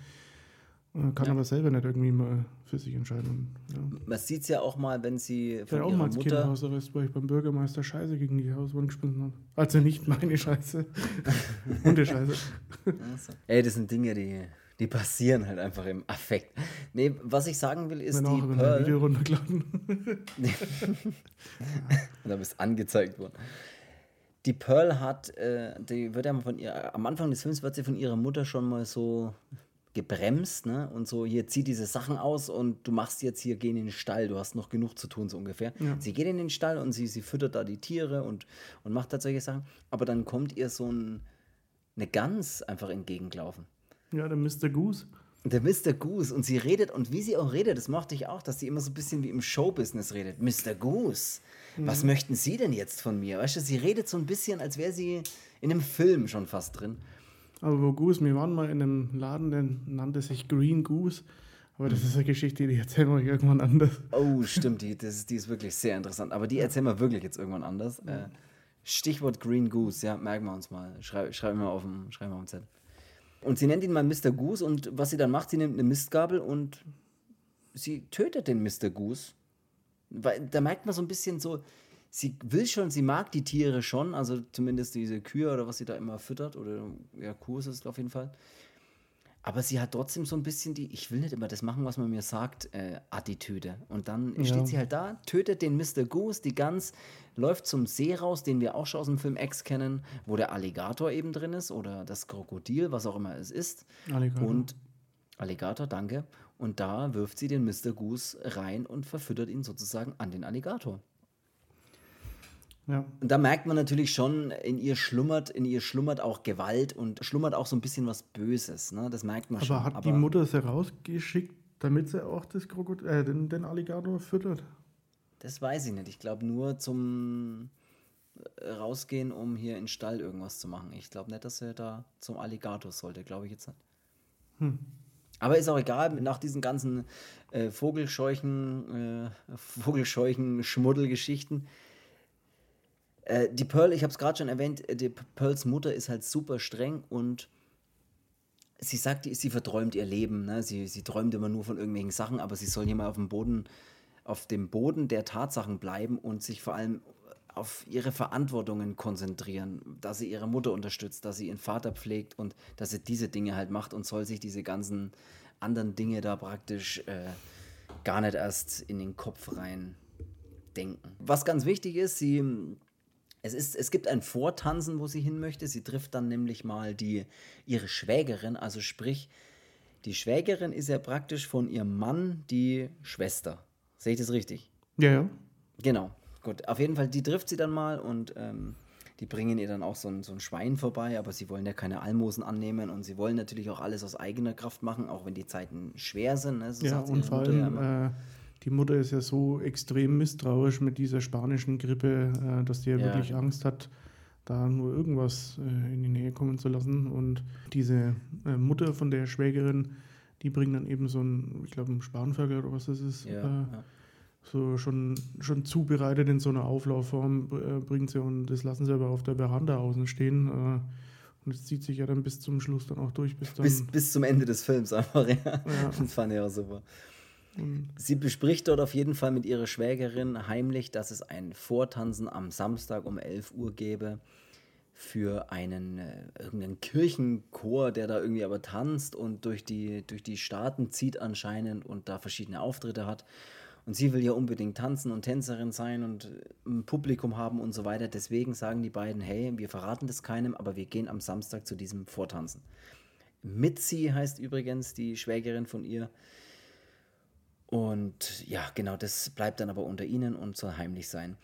äh, kann ja. aber selber nicht irgendwie mal für sich entscheiden. Ja. Man sieht es ja auch mal, wenn sie von ich auch mal als Mutter... Hausarrest, weil ich beim Bürgermeister Scheiße gegen die Hauswand geschmissen habe. Also nicht meine Scheiße, (laughs) gute Scheiße. Also. Ey, das sind Dinge, die, die passieren halt einfach im Affekt. Nee, was ich sagen will, ist Wenn die auch, Pearl... Video runtergeladen. (laughs) da bist angezeigt worden die Pearl hat, äh, die wird ja von ihr, am Anfang des Films wird sie von ihrer Mutter schon mal so gebremst, ne? Und so, hier zieh diese Sachen aus und du machst jetzt hier, geh in den Stall, du hast noch genug zu tun, so ungefähr. Ja. Sie geht in den Stall und sie, sie füttert da die Tiere und, und macht da solche Sachen. Aber dann kommt ihr so ein, eine Gans einfach entgegengelaufen. Ja, der Mr. Goose. Der Mr. Goose. Und sie redet, und wie sie auch redet, das mochte ich auch, dass sie immer so ein bisschen wie im Showbusiness redet. Mr. Goose. Was mhm. möchten Sie denn jetzt von mir? Weißt du, sie redet so ein bisschen, als wäre sie in einem Film schon fast drin. Aber wo Goose, wir waren mal in einem Laden, der nannte sich Green Goose. Aber das ist eine Geschichte, die erzählen wir irgendwann anders. Oh, stimmt, die, das ist, die ist wirklich sehr interessant. Aber die erzählen wir wirklich jetzt irgendwann anders. Äh, Stichwort Green Goose, ja, merken wir uns mal. Schrei schreiben wir auf dem, schreiben wir auf dem Zettel. Und sie nennt ihn mal Mr. Goose und was sie dann macht, sie nimmt eine Mistgabel und sie tötet den Mr. Goose. Weil da merkt man so ein bisschen so, sie will schon, sie mag die Tiere schon, also zumindest diese Kühe oder was sie da immer füttert, oder ja, Kuh ist es auf jeden Fall. Aber sie hat trotzdem so ein bisschen die, ich will nicht immer das machen, was man mir sagt, äh, Attitüde. Und dann ja. steht sie halt da, tötet den Mr. Goose, die Gans, läuft zum See raus, den wir auch schon aus dem Film X kennen, wo der Alligator eben drin ist oder das Krokodil, was auch immer es ist. Alligator. Und Alligator, danke. Und da wirft sie den Mr. Goose rein und verfüttert ihn sozusagen an den Alligator. Ja. Und da merkt man natürlich schon, in ihr schlummert, in ihr schlummert auch Gewalt und schlummert auch so ein bisschen was Böses. Ne? Das merkt man Aber schon. Hat Aber die Mutter sie rausgeschickt, damit sie auch das Krokodil, äh, den, den Alligator füttert? Das weiß ich nicht. Ich glaube nur zum äh, rausgehen, um hier in den Stall irgendwas zu machen. Ich glaube nicht, dass er da zum Alligator sollte, glaube ich jetzt nicht. Hm. Aber ist auch egal, nach diesen ganzen äh, Vogelscheuchen, äh, Vogelscheuchen, Schmuddelgeschichten äh, die Pearl, ich habe es gerade schon erwähnt, äh, die Pearls Mutter ist halt super streng und sie sagt, sie verträumt ihr Leben. Ne? Sie, sie träumt immer nur von irgendwelchen Sachen, aber sie soll hier mal auf dem Boden, auf dem Boden der Tatsachen bleiben und sich vor allem auf ihre Verantwortungen konzentrieren, dass sie ihre Mutter unterstützt, dass sie ihren Vater pflegt und dass sie diese Dinge halt macht und soll sich diese ganzen anderen Dinge da praktisch äh, gar nicht erst in den Kopf rein denken. Was ganz wichtig ist, sie es, ist, es gibt ein Vortanzen, wo sie hin möchte. Sie trifft dann nämlich mal die, ihre Schwägerin, also sprich, die Schwägerin ist ja praktisch von ihrem Mann die Schwester. Sehe ich das richtig? Ja, ja. Genau. Gut, auf jeden Fall, die trifft sie dann mal und ähm, die bringen ihr dann auch so ein, so ein Schwein vorbei, aber sie wollen ja keine Almosen annehmen und sie wollen natürlich auch alles aus eigener Kraft machen, auch wenn die Zeiten schwer sind. Ne? So ja, und vor allem, ja die Mutter ist ja so extrem misstrauisch mit dieser spanischen Grippe, äh, dass die ja, ja, wirklich Angst hat, da nur irgendwas äh, in die Nähe kommen zu lassen. Und diese äh, Mutter von der Schwägerin, die bringt dann eben so ein, ich glaube, ein Spanferkel oder was das ist, ja, äh, so schon, schon zubereitet in so einer Auflaufform, äh, bringt sie und das lassen sie aber auf der Veranda außen stehen. Äh, und es zieht sich ja dann bis zum Schluss dann auch durch. Bis, dann bis, bis zum Ende des Films einfach, ja. ja. (laughs) Das fand ich auch super. Sie bespricht dort auf jeden Fall mit ihrer Schwägerin heimlich, dass es ein Vortanzen am Samstag um 11 Uhr gäbe für einen äh, irgendeinen Kirchenchor, der da irgendwie aber tanzt und durch die, durch die Staaten zieht anscheinend und da verschiedene Auftritte hat. Und sie will ja unbedingt tanzen und Tänzerin sein und äh, ein Publikum haben und so weiter. Deswegen sagen die beiden, hey, wir verraten das keinem, aber wir gehen am Samstag zu diesem Vortanzen. Mitzi heißt übrigens die Schwägerin von ihr. Und ja, genau, das bleibt dann aber unter ihnen und soll heimlich sein.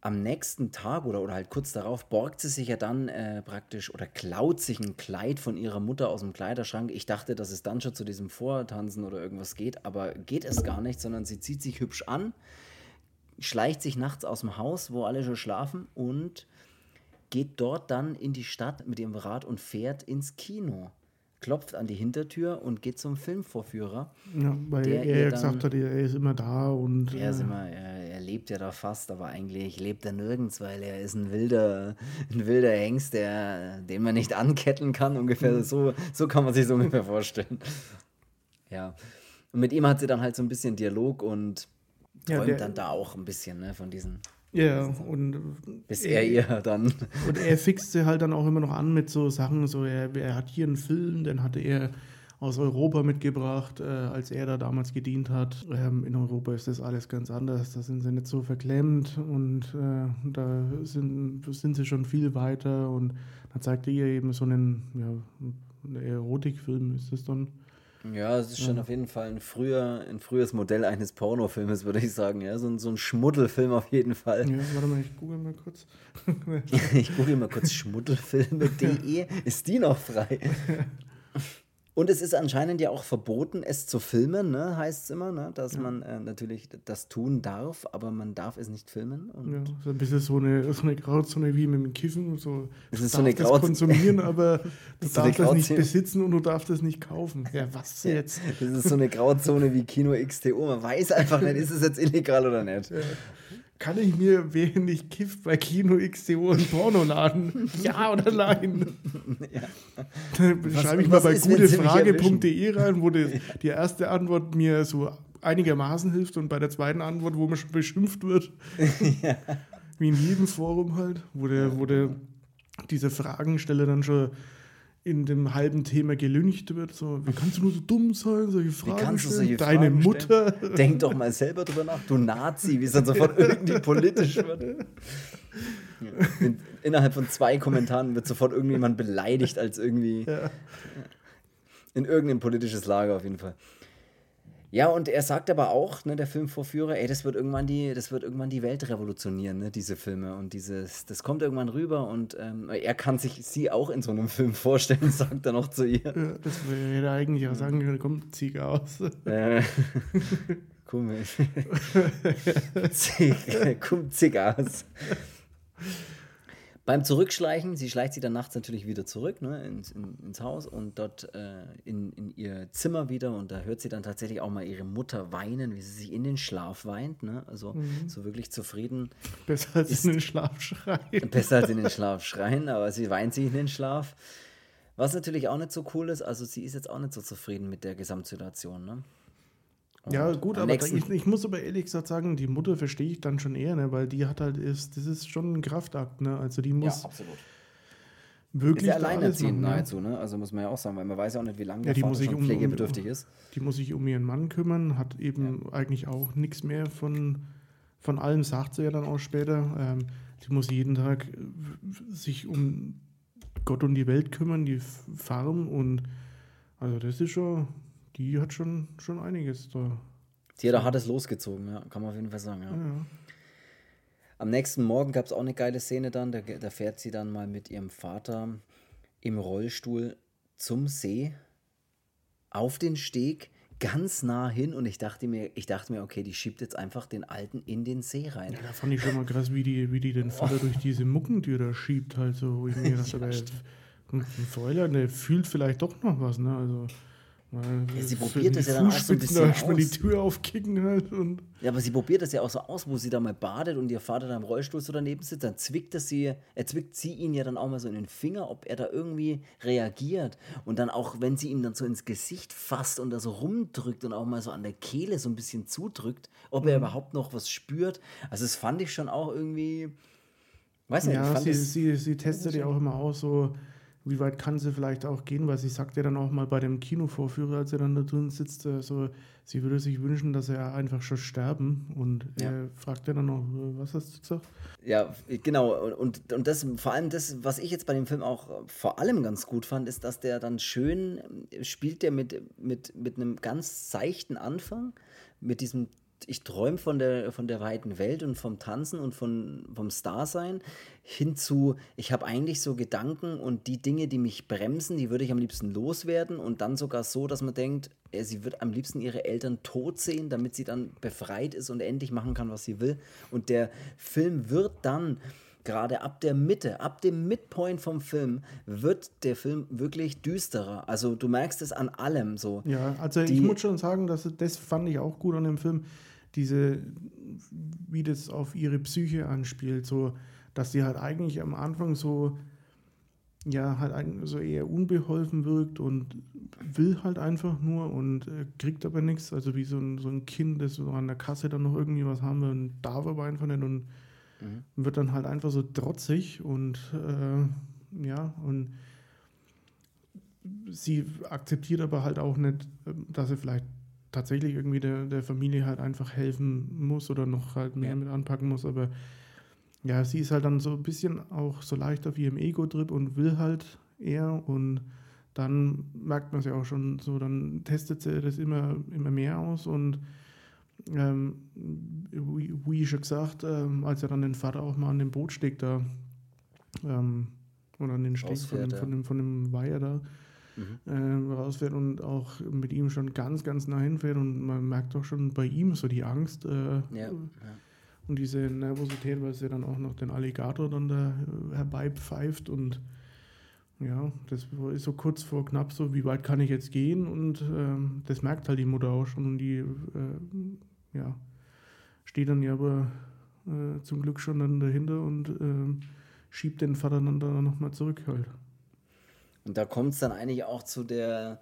Am nächsten Tag oder, oder halt kurz darauf borgt sie sich ja dann äh, praktisch oder klaut sich ein Kleid von ihrer Mutter aus dem Kleiderschrank. Ich dachte, dass es dann schon zu diesem Vortanzen oder irgendwas geht, aber geht es gar nicht, sondern sie zieht sich hübsch an, schleicht sich nachts aus dem Haus, wo alle schon schlafen und geht dort dann in die Stadt mit ihrem Rad und fährt ins Kino klopft an die Hintertür und geht zum Filmvorführer. Ja, weil er ja gesagt hat, er ist immer da und. Er, ist äh, immer, er, er, lebt ja da fast, aber eigentlich lebt er nirgends, weil er ist ein wilder, ein wilder Hengst, der, den man nicht anketten kann. Ungefähr mhm. so, so kann man sich so ungefähr vorstellen. Ja. Und mit ihm hat sie dann halt so ein bisschen Dialog und träumt ja, dann da auch ein bisschen ne, von diesen ja, und. Bis er, ihr dann. (laughs) Und er fixt sie halt dann auch immer noch an mit so Sachen, so er, er hat hier einen Film, den hatte er aus Europa mitgebracht, äh, als er da damals gedient hat. Ähm, in Europa ist das alles ganz anders. Da sind sie nicht so verklemmt und äh, da sind, sind sie schon viel weiter. Und dann zeigt er ihr eben so einen, ja, einen Erotikfilm ist das dann. Ja, es ist schon ja. auf jeden Fall ein, früher, ein frühes Modell eines Pornofilmes, würde ich sagen. Ja, so, ein, so ein Schmuddelfilm auf jeden Fall. Ja, warte mal, ich google mal kurz. (laughs) ich google mal kurz schmuddelfilme.de. (laughs) Ist die noch frei? (laughs) Und es ist anscheinend ja auch verboten, es zu filmen, ne? heißt es immer, ne? dass ja. man äh, natürlich das tun darf, aber man darf es nicht filmen. Und ja, so ein bisschen so eine, so eine Grauzone wie mit dem Kiffen. So, es ist so eine Grauzone. konsumieren, (laughs) aber du darfst das nicht besitzen und du darfst es nicht kaufen. Ja, was jetzt? Das ist so eine Grauzone wie Kino XTO. Man weiß einfach nicht, ist es jetzt illegal oder nicht. Ja. Kann ich mir, während ich kiff, bei Kino XTO ein Porno laden? (laughs) ja oder nein? Ja. Dann schreibe ich mal bei gutefrage.de rein, wo die, die erste Antwort mir so einigermaßen hilft und bei der zweiten Antwort, wo man schon beschimpft wird. (laughs) Ja. Wie in jedem Forum halt, wo der, wo der diese Fragensteller dann schon in dem halben Thema gelüncht wird. So, wie kannst du nur so dumm sein, solche Fragen wie kannst stellen? Du solche Deine Fragen Mutter. Stellen? Denk doch mal selber drüber nach, du Nazi, wie es dann sofort (laughs) irgendwie politisch wird. In, innerhalb von zwei Kommentaren wird sofort irgendjemand beleidigt als irgendwie ja. in irgendein politisches Lager auf jeden Fall. Ja, und er sagt aber auch, ne, der Filmvorführer, ey, das wird irgendwann die, das wird irgendwann die Welt revolutionieren, ne, diese Filme. Und dieses, das kommt irgendwann rüber und ähm, er kann sich sie auch in so einem Film vorstellen, (laughs) sagt er noch zu ihr. Ja, das wäre eigentlich auch sagen können, komm, zieh aus. Äh, (laughs) komisch. (laughs) zieh, komm, zieh aus. Beim Zurückschleichen, sie schleicht sie dann nachts natürlich wieder zurück ne, ins, in, ins Haus und dort äh, in, in ihr Zimmer wieder und da hört sie dann tatsächlich auch mal ihre Mutter weinen, wie sie sich in den Schlaf weint. Ne? Also mhm. so wirklich zufrieden. Besser als ist, in den Schlaf schreien. Besser als in den Schlaf schreien, aber sie weint sich in den Schlaf. Was natürlich auch nicht so cool ist, also sie ist jetzt auch nicht so zufrieden mit der Gesamtsituation. Ne? Ja, gut, aber ich, ich, muss aber ehrlich gesagt sagen, die Mutter verstehe ich dann schon eher, ne? weil die hat halt, ist, das ist schon ein Kraftakt, ne? Also die muss. Ja, absolut. Wirklich ist ja alleinerziehend ne? nahezu, ne? Also muss man ja auch sagen, weil man weiß ja auch nicht, wie lange ja, der Vater schon um, pflegebedürftig um, ist. Die muss sich um ihren Mann kümmern, hat eben ja. eigentlich auch nichts mehr von, von allem, sagt sie ja dann auch später. Ähm, die muss jeden Tag äh, sich um Gott und die Welt kümmern, die Farm und also das ist schon, die hat schon, schon einiges da. Die hat auch hartes losgezogen, ja, kann man auf jeden Fall sagen, ja. ja. Am nächsten Morgen gab es auch eine geile Szene dann, da, da fährt sie dann mal mit ihrem Vater im Rollstuhl zum See, auf den Steg, ganz nah hin und ich dachte mir, ich dachte mir, okay, die schiebt jetzt einfach den Alten in den See rein. Ja, da fand ich schon mal krass, wie die, wie die den Vater oh. durch diese Muckentür da schiebt, halt so, wo ich mir (laughs) gedacht habe, ein Fräulein, der fühlt vielleicht doch noch was, ne? Also. Ja, sie probiert das ja dann auch so ein bisschen aus. die Tür aufkicken halt und ja, aber sie probiert das ja auch so aus, wo sie da mal badet und ihr Vater da im Rollstuhl so daneben sitzt, dann zwickt das sie, er zwickt sie ihn ja dann auch mal so in den Finger, ob er da irgendwie reagiert und dann auch, wenn sie ihm dann so ins Gesicht fasst und da so rumdrückt und auch mal so an der Kehle so ein bisschen zudrückt, ob mhm. er überhaupt noch was spürt. Also das fand ich schon auch irgendwie, weiß nicht, ja, sie, sie, sie testet ja auch immer aus so wie weit kann sie vielleicht auch gehen, weil sie sagt ja dann auch mal bei dem Kinovorführer, als er dann da drin sitzt, äh, so, sie würde sich wünschen, dass er einfach schon sterben. Und ja. er fragt ja dann noch, äh, was hast du gesagt? Ja, genau. Und, und das, vor allem das, was ich jetzt bei dem Film auch vor allem ganz gut fand, ist, dass der dann schön spielt, der mit, mit, mit einem ganz seichten Anfang, mit diesem ich träume von der, von der weiten Welt und vom Tanzen und von, vom Starsein hinzu, ich habe eigentlich so Gedanken und die Dinge, die mich bremsen, die würde ich am liebsten loswerden und dann sogar so, dass man denkt, sie wird am liebsten ihre Eltern tot sehen, damit sie dann befreit ist und endlich machen kann, was sie will. Und der Film wird dann gerade ab der Mitte, ab dem Midpoint vom Film, wird der Film wirklich düsterer. Also du merkst es an allem so. Ja, also ich muss schon sagen, dass das fand ich auch gut an dem Film diese, wie das auf ihre Psyche anspielt, so, dass sie halt eigentlich am Anfang so, ja, halt so eher unbeholfen wirkt und will halt einfach nur und äh, kriegt aber nichts. Also wie so ein, so ein Kind, das so an der Kasse dann noch irgendwie was haben will und darf aber einfach nicht und mhm. wird dann halt einfach so trotzig und äh, ja, und sie akzeptiert aber halt auch nicht, dass sie vielleicht tatsächlich irgendwie der, der Familie halt einfach helfen muss oder noch halt mehr ja. mit anpacken muss. Aber ja, sie ist halt dann so ein bisschen auch so leicht auf ihrem Ego-Trip und will halt eher und dann merkt man es ja auch schon so, dann testet sie das immer, immer mehr aus und ähm, wie, wie schon gesagt, ähm, als er dann den Vater auch mal an dem Boot steckt da ähm, oder an den Steg von, ja. von, dem, von dem Weiher da, mhm. äh, rausfährt und auch mit ihm schon ganz, ganz nah hinfährt und man merkt auch schon bei ihm so die Angst äh, ja. und diese Nervosität, weil sie dann auch noch den Alligator dann da äh, herbeipfeift und ja, das ist so kurz vor knapp so, wie weit kann ich jetzt gehen und ähm, das merkt halt die Mutter auch schon und die äh, ja, steht dann ja aber äh, zum Glück schon dann dahinter und äh, schiebt den Vater dann da nochmal zurück halt. Und da kommt es dann eigentlich auch zu der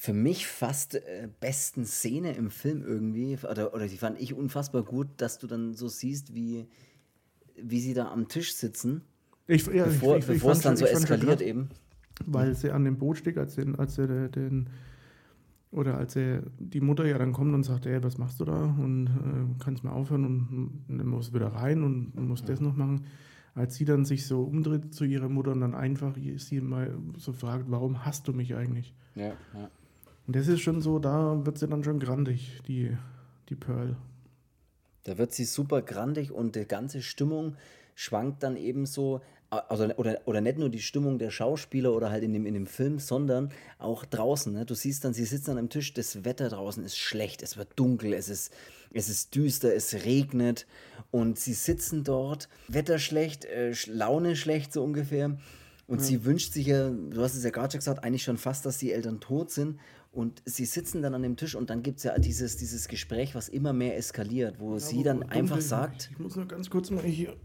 für mich fast äh, besten Szene im Film irgendwie, oder, oder die fand ich unfassbar gut, dass du dann so siehst, wie, wie sie da am Tisch sitzen, ich, ja, bevor, es dann so eskaliert eben. Weil sie an dem Boot steht, als, den, als er den, oder als er die Mutter ja dann kommt und sagt, ey, was machst du da? Und äh, kannst mal aufhören und, und dann muss wieder rein und, und muss ja. das noch machen als sie dann sich so umdreht zu ihrer Mutter und dann einfach sie mal so fragt, warum hast du mich eigentlich? Ja, ja. Und das ist schon so, da wird sie dann schon grandig, die, die Pearl. Da wird sie super grandig und die ganze Stimmung schwankt dann eben so, also, oder, oder nicht nur die Stimmung der Schauspieler oder halt in dem, in dem Film, sondern auch draußen. Ne? Du siehst dann, sie sitzen an einem Tisch, das Wetter draußen ist schlecht, es wird dunkel, es ist, es ist düster, es regnet und sie sitzen dort, Wetter schlecht, äh, Laune schlecht so ungefähr. Und ja. sie wünscht sich ja, du hast es ja gerade schon gesagt, eigentlich schon fast, dass die Eltern tot sind. Und sie sitzen dann an dem Tisch und dann gibt es ja dieses, dieses Gespräch, was immer mehr eskaliert, wo ja, sie dann einfach sagt. Ich muss nur ganz kurz mal hier.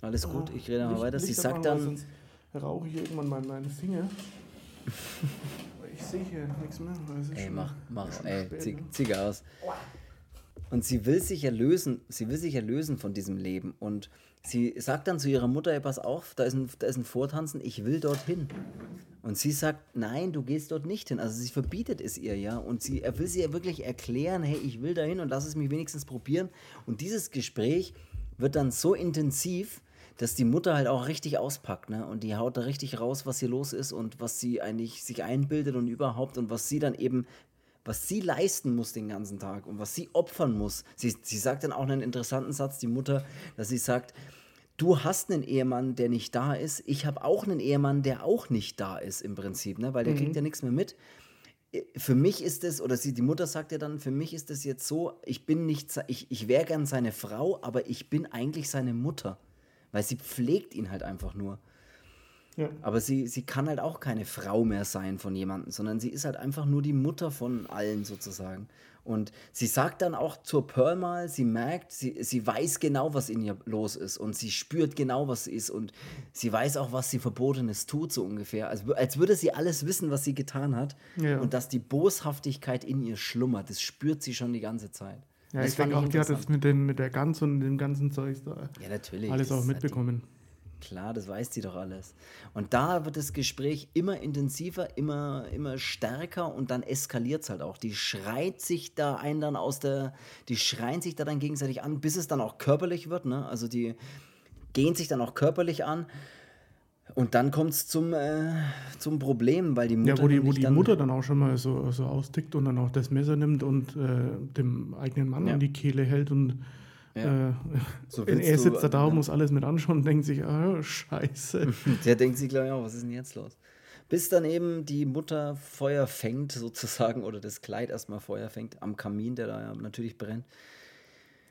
Alles gut, ich rede mal weiter. Sie sagt dann. Sonst rauche ich irgendwann mal meine Finger. ich sehe hier nichts mehr. ey, mach, mach, ey, zieh, ne? zieh aus. Und sie will sich ja lösen, sie will sich ja lösen von diesem Leben. Und sie sagt dann zu ihrer Mutter, ey, pass auf, da ist ein, da ist ein Vortanzen, ich will dorthin. Und sie sagt, nein, du gehst dort nicht hin. Also sie verbietet es ihr ja. Und sie, er will sie ja wirklich erklären, hey, ich will dahin und lass es mich wenigstens probieren. Und dieses Gespräch wird dann so intensiv, dass die Mutter halt auch richtig auspackt, ne? Und die haut da richtig raus, was hier los ist und was sie eigentlich sich einbildet und überhaupt und was sie dann eben was sie leisten muss den ganzen Tag und was sie opfern muss. Sie, sie sagt dann auch einen interessanten Satz, die Mutter, dass sie sagt, du hast einen Ehemann, der nicht da ist, ich habe auch einen Ehemann, der auch nicht da ist im Prinzip, ne? weil der mhm. kriegt ja nichts mehr mit. Für mich ist es, oder sie, die Mutter sagt ja dann, für mich ist es jetzt so, ich bin nicht, ich, ich wäre gern seine Frau, aber ich bin eigentlich seine Mutter. Weil sie pflegt ihn halt einfach nur. Ja. Aber sie, sie kann halt auch keine Frau mehr sein von jemandem, sondern sie ist halt einfach nur die Mutter von allen sozusagen. Und sie sagt dann auch zur Pearl mal, sie merkt, sie, sie weiß genau, was in ihr los ist und sie spürt genau, was sie ist und sie weiß auch, was sie Verbotenes tut, so ungefähr. Also, als würde sie alles wissen, was sie getan hat ja. und dass die Boshaftigkeit in ihr schlummert. Das spürt sie schon die ganze Zeit. Ja, das ich denke auch, die hat das mit, den, mit der Gans und dem ganzen Zeug da ja, natürlich. alles auch mitbekommen. Klar, das weiß die doch alles. Und da wird das Gespräch immer intensiver, immer, immer stärker und dann eskaliert es halt auch. Die schreit sich da einen dann aus der, die schreien sich da dann gegenseitig an, bis es dann auch körperlich wird. Ne? Also die gehen sich dann auch körperlich an. Und dann kommt es zum, äh, zum Problem, weil die Mutter. Ja, wo die, wo die dann Mutter dann auch schon mal so, so austickt und dann auch das Messer nimmt und äh, dem eigenen Mann ja. an die Kehle hält und ja. Äh, so er sitzt da da und muss alles mit anschauen und denkt sich, oh, scheiße. (laughs) Der denkt sich, glaube ich, auch, was ist denn jetzt los? Bis dann eben die Mutter Feuer fängt, sozusagen, oder das Kleid erstmal Feuer fängt am Kamin, der da ja natürlich brennt.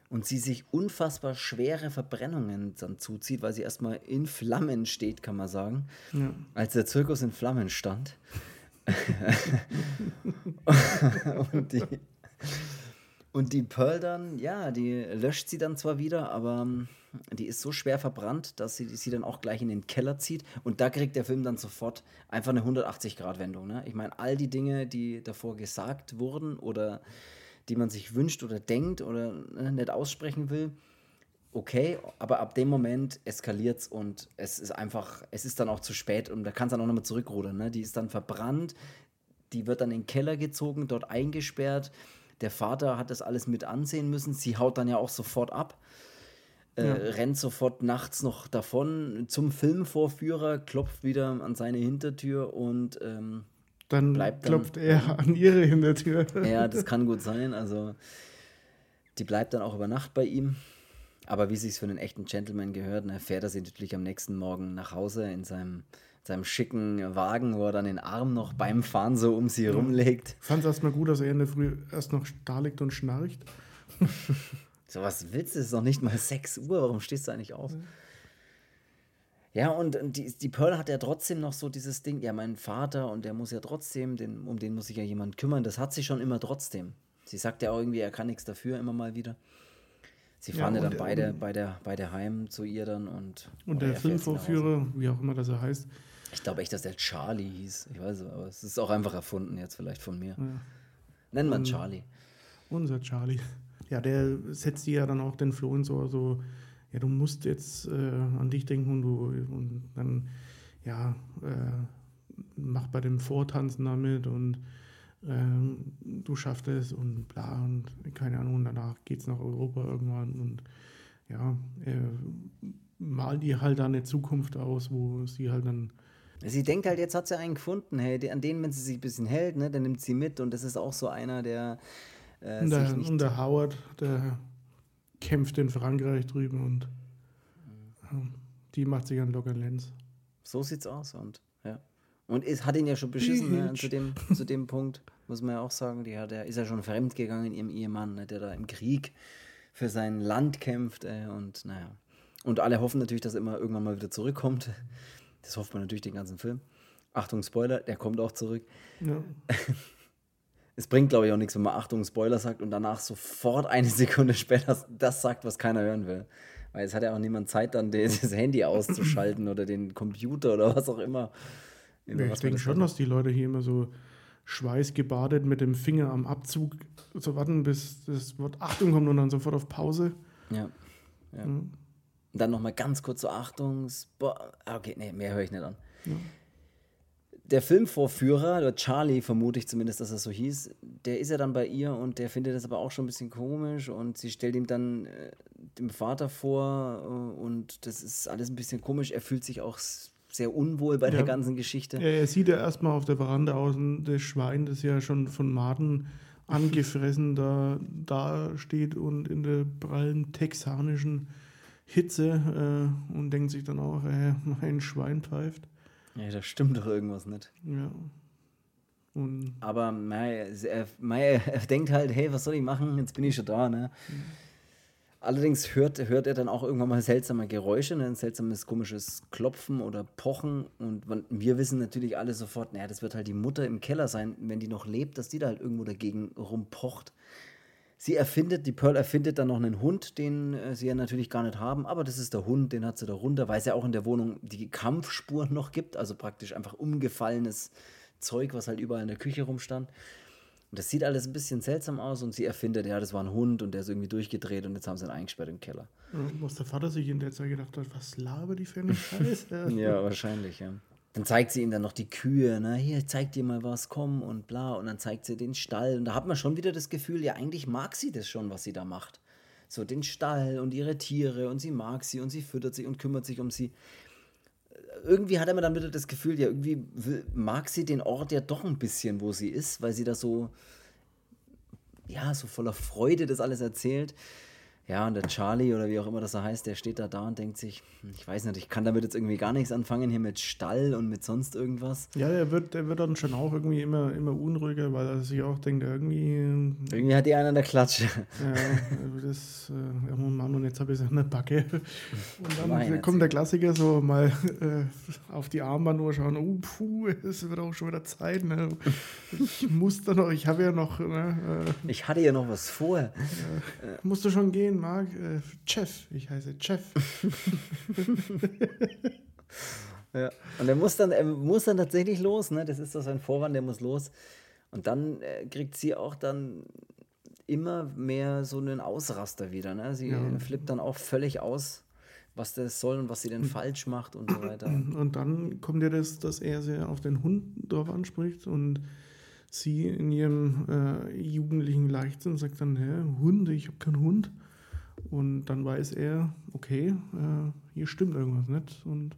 Und sie sich unfassbar schwere Verbrennungen dann zuzieht, weil sie erstmal in Flammen steht, kann man sagen. Ja. Als der Zirkus in Flammen stand. (laughs) und die und die Pearl dann, ja, die löscht sie dann zwar wieder, aber ähm, die ist so schwer verbrannt, dass sie sie dann auch gleich in den Keller zieht. Und da kriegt der Film dann sofort einfach eine 180-Grad-Wendung. Ne? Ich meine, all die Dinge, die davor gesagt wurden oder die man sich wünscht oder denkt oder ne, nicht aussprechen will, okay, aber ab dem Moment eskaliert es und es ist einfach, es ist dann auch zu spät und da kann es dann auch nochmal zurückrudern. Ne? Die ist dann verbrannt, die wird dann in den Keller gezogen, dort eingesperrt der Vater hat das alles mit ansehen müssen. Sie haut dann ja auch sofort ab. Äh, ja. rennt sofort nachts noch davon zum Filmvorführer, klopft wieder an seine Hintertür und ähm, dann bleibt klopft dann, er an ihre Hintertür. Ja, das kann gut sein. Also die bleibt dann auch über Nacht bei ihm. Aber wie sich für einen echten Gentleman gehört, ne, fährt er sie natürlich am nächsten Morgen nach Hause in seinem seinem schicken Wagen, wo er dann den Arm noch beim Fahren so um sie ja. rumlegt. Fand es erstmal gut, dass er in der Früh erst noch da liegt und schnarcht. (laughs) so was willst du? Es ist noch nicht mal 6 Uhr. Warum stehst du eigentlich auf? Ja, und die, die Pearl hat ja trotzdem noch so dieses Ding, ja, mein Vater und der muss ja trotzdem, den, um den muss sich ja jemand kümmern. Das hat sie schon immer trotzdem. Sie sagt ja auch irgendwie, er kann nichts dafür, immer mal wieder. Sie fahren ja, ja dann beide, beide, beide heim zu ihr dann und. Und der Filmvorführer, wie auch immer das er heißt. Ich glaube echt, dass der Charlie hieß. Ich weiß aber es ist auch einfach erfunden jetzt vielleicht von mir. Ja. Nennen wir Charlie. Unser Charlie. Ja, der setzt ja dann auch den Floh in so, so ja, du musst jetzt äh, an dich denken und, du, und dann, ja, äh, mach bei dem Vortanzen damit und äh, du schaffst es und bla und keine Ahnung, danach geht es nach Europa irgendwann und ja, mal dir halt da eine Zukunft aus, wo sie halt dann Sie denkt halt, jetzt hat sie einen gefunden, hey, an den, wenn sie sich ein bisschen hält, ne, dann nimmt sie mit und das ist auch so einer, der. Äh, und, der und, der Howard, der kämpft in Frankreich drüben und mhm. die macht sich an Logan Lenz. So sieht's aus und ja. Und ist, hat ihn ja schon beschissen ne, zu, dem, zu dem Punkt, muss man ja auch sagen. Die hat, der ist ja schon fremd gegangen, ihrem Ehemann, ne, der da im Krieg für sein Land kämpft. Äh, und naja. Und alle hoffen natürlich, dass er immer irgendwann mal wieder zurückkommt. Das hofft man natürlich den ganzen Film. Achtung, Spoiler, der kommt auch zurück. Ja. (laughs) es bringt, glaube ich, auch nichts, wenn man Achtung, Spoiler sagt und danach sofort eine (laughs) Sekunde später das sagt, was keiner hören will. Weil es hat ja auch niemand Zeit, dann (laughs) das Handy auszuschalten oder den Computer oder was auch immer. Ja, ich denke schon, dass die Leute hier immer so schweißgebadet mit dem Finger am Abzug so warten, bis das Wort Achtung kommt und dann sofort auf Pause. Ja. ja. Mhm. Und dann nochmal ganz kurz so Achtung. Ah, okay, nee, mehr höre ich nicht an. Ja. Der Filmvorführer, der Charlie vermute ich zumindest, dass er so hieß, der ist ja dann bei ihr und der findet das aber auch schon ein bisschen komisch und sie stellt ihm dann äh, dem Vater vor äh, und das ist alles ein bisschen komisch. Er fühlt sich auch sehr unwohl bei ja. der ganzen Geschichte. Ja, er sieht ja erstmal auf der Veranda außen das Schwein, das ja schon von Maden (laughs) angefressen da, da steht und in der prallen texanischen Hitze äh, und denkt sich dann auch, äh, mein Schwein pfeift. Ja, da stimmt doch irgendwas nicht. Ja. Und Aber er, Mai, er denkt halt, hey, was soll ich machen? Jetzt bin ich schon da, ne? Mhm. Allerdings hört, hört er dann auch irgendwann mal seltsame Geräusche, ne? ein seltsames, komisches Klopfen oder Pochen. Und wir wissen natürlich alle sofort, naja, das wird halt die Mutter im Keller sein, wenn die noch lebt, dass die da halt irgendwo dagegen rumpocht. Sie erfindet, die Pearl erfindet dann noch einen Hund, den äh, sie ja natürlich gar nicht haben, aber das ist der Hund, den hat sie da runter, weil es ja auch in der Wohnung die Kampfspuren noch gibt, also praktisch einfach umgefallenes Zeug, was halt überall in der Küche rumstand. Und das sieht alles ein bisschen seltsam aus und sie erfindet, ja, das war ein Hund und der ist irgendwie durchgedreht und jetzt haben sie ihn eingesperrt im Keller. Was der Vater sich in der Zeit gedacht hat, was laber die für eine (laughs) Scheiße? ja, wahrscheinlich, ja. Dann zeigt sie ihm dann noch die Kühe, ne? Hier, zeig dir mal was, komm und bla. Und dann zeigt sie den Stall. Und da hat man schon wieder das Gefühl, ja, eigentlich mag sie das schon, was sie da macht. So den Stall und ihre Tiere und sie mag sie und sie füttert sie und kümmert sich um sie. Irgendwie hat er mir dann wieder das Gefühl, ja, irgendwie mag sie den Ort ja doch ein bisschen, wo sie ist, weil sie da so, ja, so voller Freude das alles erzählt. Ja, und der Charlie oder wie auch immer das er heißt, der steht da da und denkt sich, hm, ich weiß nicht, ich kann damit jetzt irgendwie gar nichts anfangen, hier mit Stall und mit sonst irgendwas. Ja, der wird, der wird dann schon auch irgendwie immer, immer unruhiger, weil er sich auch denkt, irgendwie. Ähm, irgendwie hat die einen an der Klatsche. Ja, das, äh, Mann, und jetzt habe ich es an der Backe. Und dann Nein, kommt der Klassiker so mal äh, auf die Armbanduhr schauen, oh, puh, es wird auch schon wieder Zeit, ne? Ich muss da noch, ich habe ja noch. Ne, äh, ich hatte ja noch was vor. Ja, musst du schon gehen, Marc? Äh, Chef, ich heiße Chef. (laughs) ja. Und er muss dann, er muss dann tatsächlich los, ne? Das ist doch sein Vorwand, der muss los. Und dann äh, kriegt sie auch dann immer mehr so einen Ausraster wieder. Ne? Sie ja. flippt dann auch völlig aus, was das soll und was sie denn falsch macht und so (clears throat) weiter. Und dann kommt ja das, dass er sie auf den Hund drauf anspricht und sie in ihrem äh, jugendlichen Leichtsinn sagt dann, hä, Hunde, ich habe keinen Hund. Und dann weiß er, okay, äh, hier stimmt irgendwas nicht. Und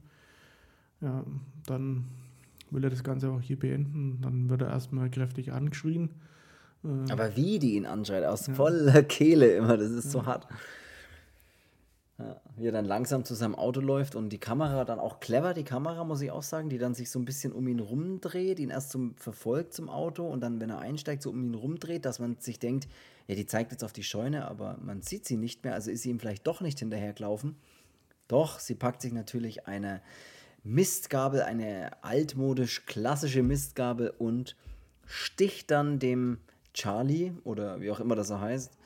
ja, dann will er das Ganze auch hier beenden. Dann wird er erstmal kräftig angeschrien. Äh, Aber wie die ihn anschreit, aus ja. voller Kehle immer, das ist ja. so hart. Ja, wie er dann langsam zu seinem Auto läuft und die Kamera dann auch clever, die Kamera, muss ich auch sagen, die dann sich so ein bisschen um ihn rumdreht, ihn erst zum, verfolgt zum Auto und dann, wenn er einsteigt, so um ihn rumdreht, dass man sich denkt, ja, die zeigt jetzt auf die Scheune, aber man sieht sie nicht mehr, also ist sie ihm vielleicht doch nicht hinterhergelaufen. Doch, sie packt sich natürlich eine Mistgabel, eine altmodisch klassische Mistgabel und sticht dann dem Charlie oder wie auch immer das er heißt,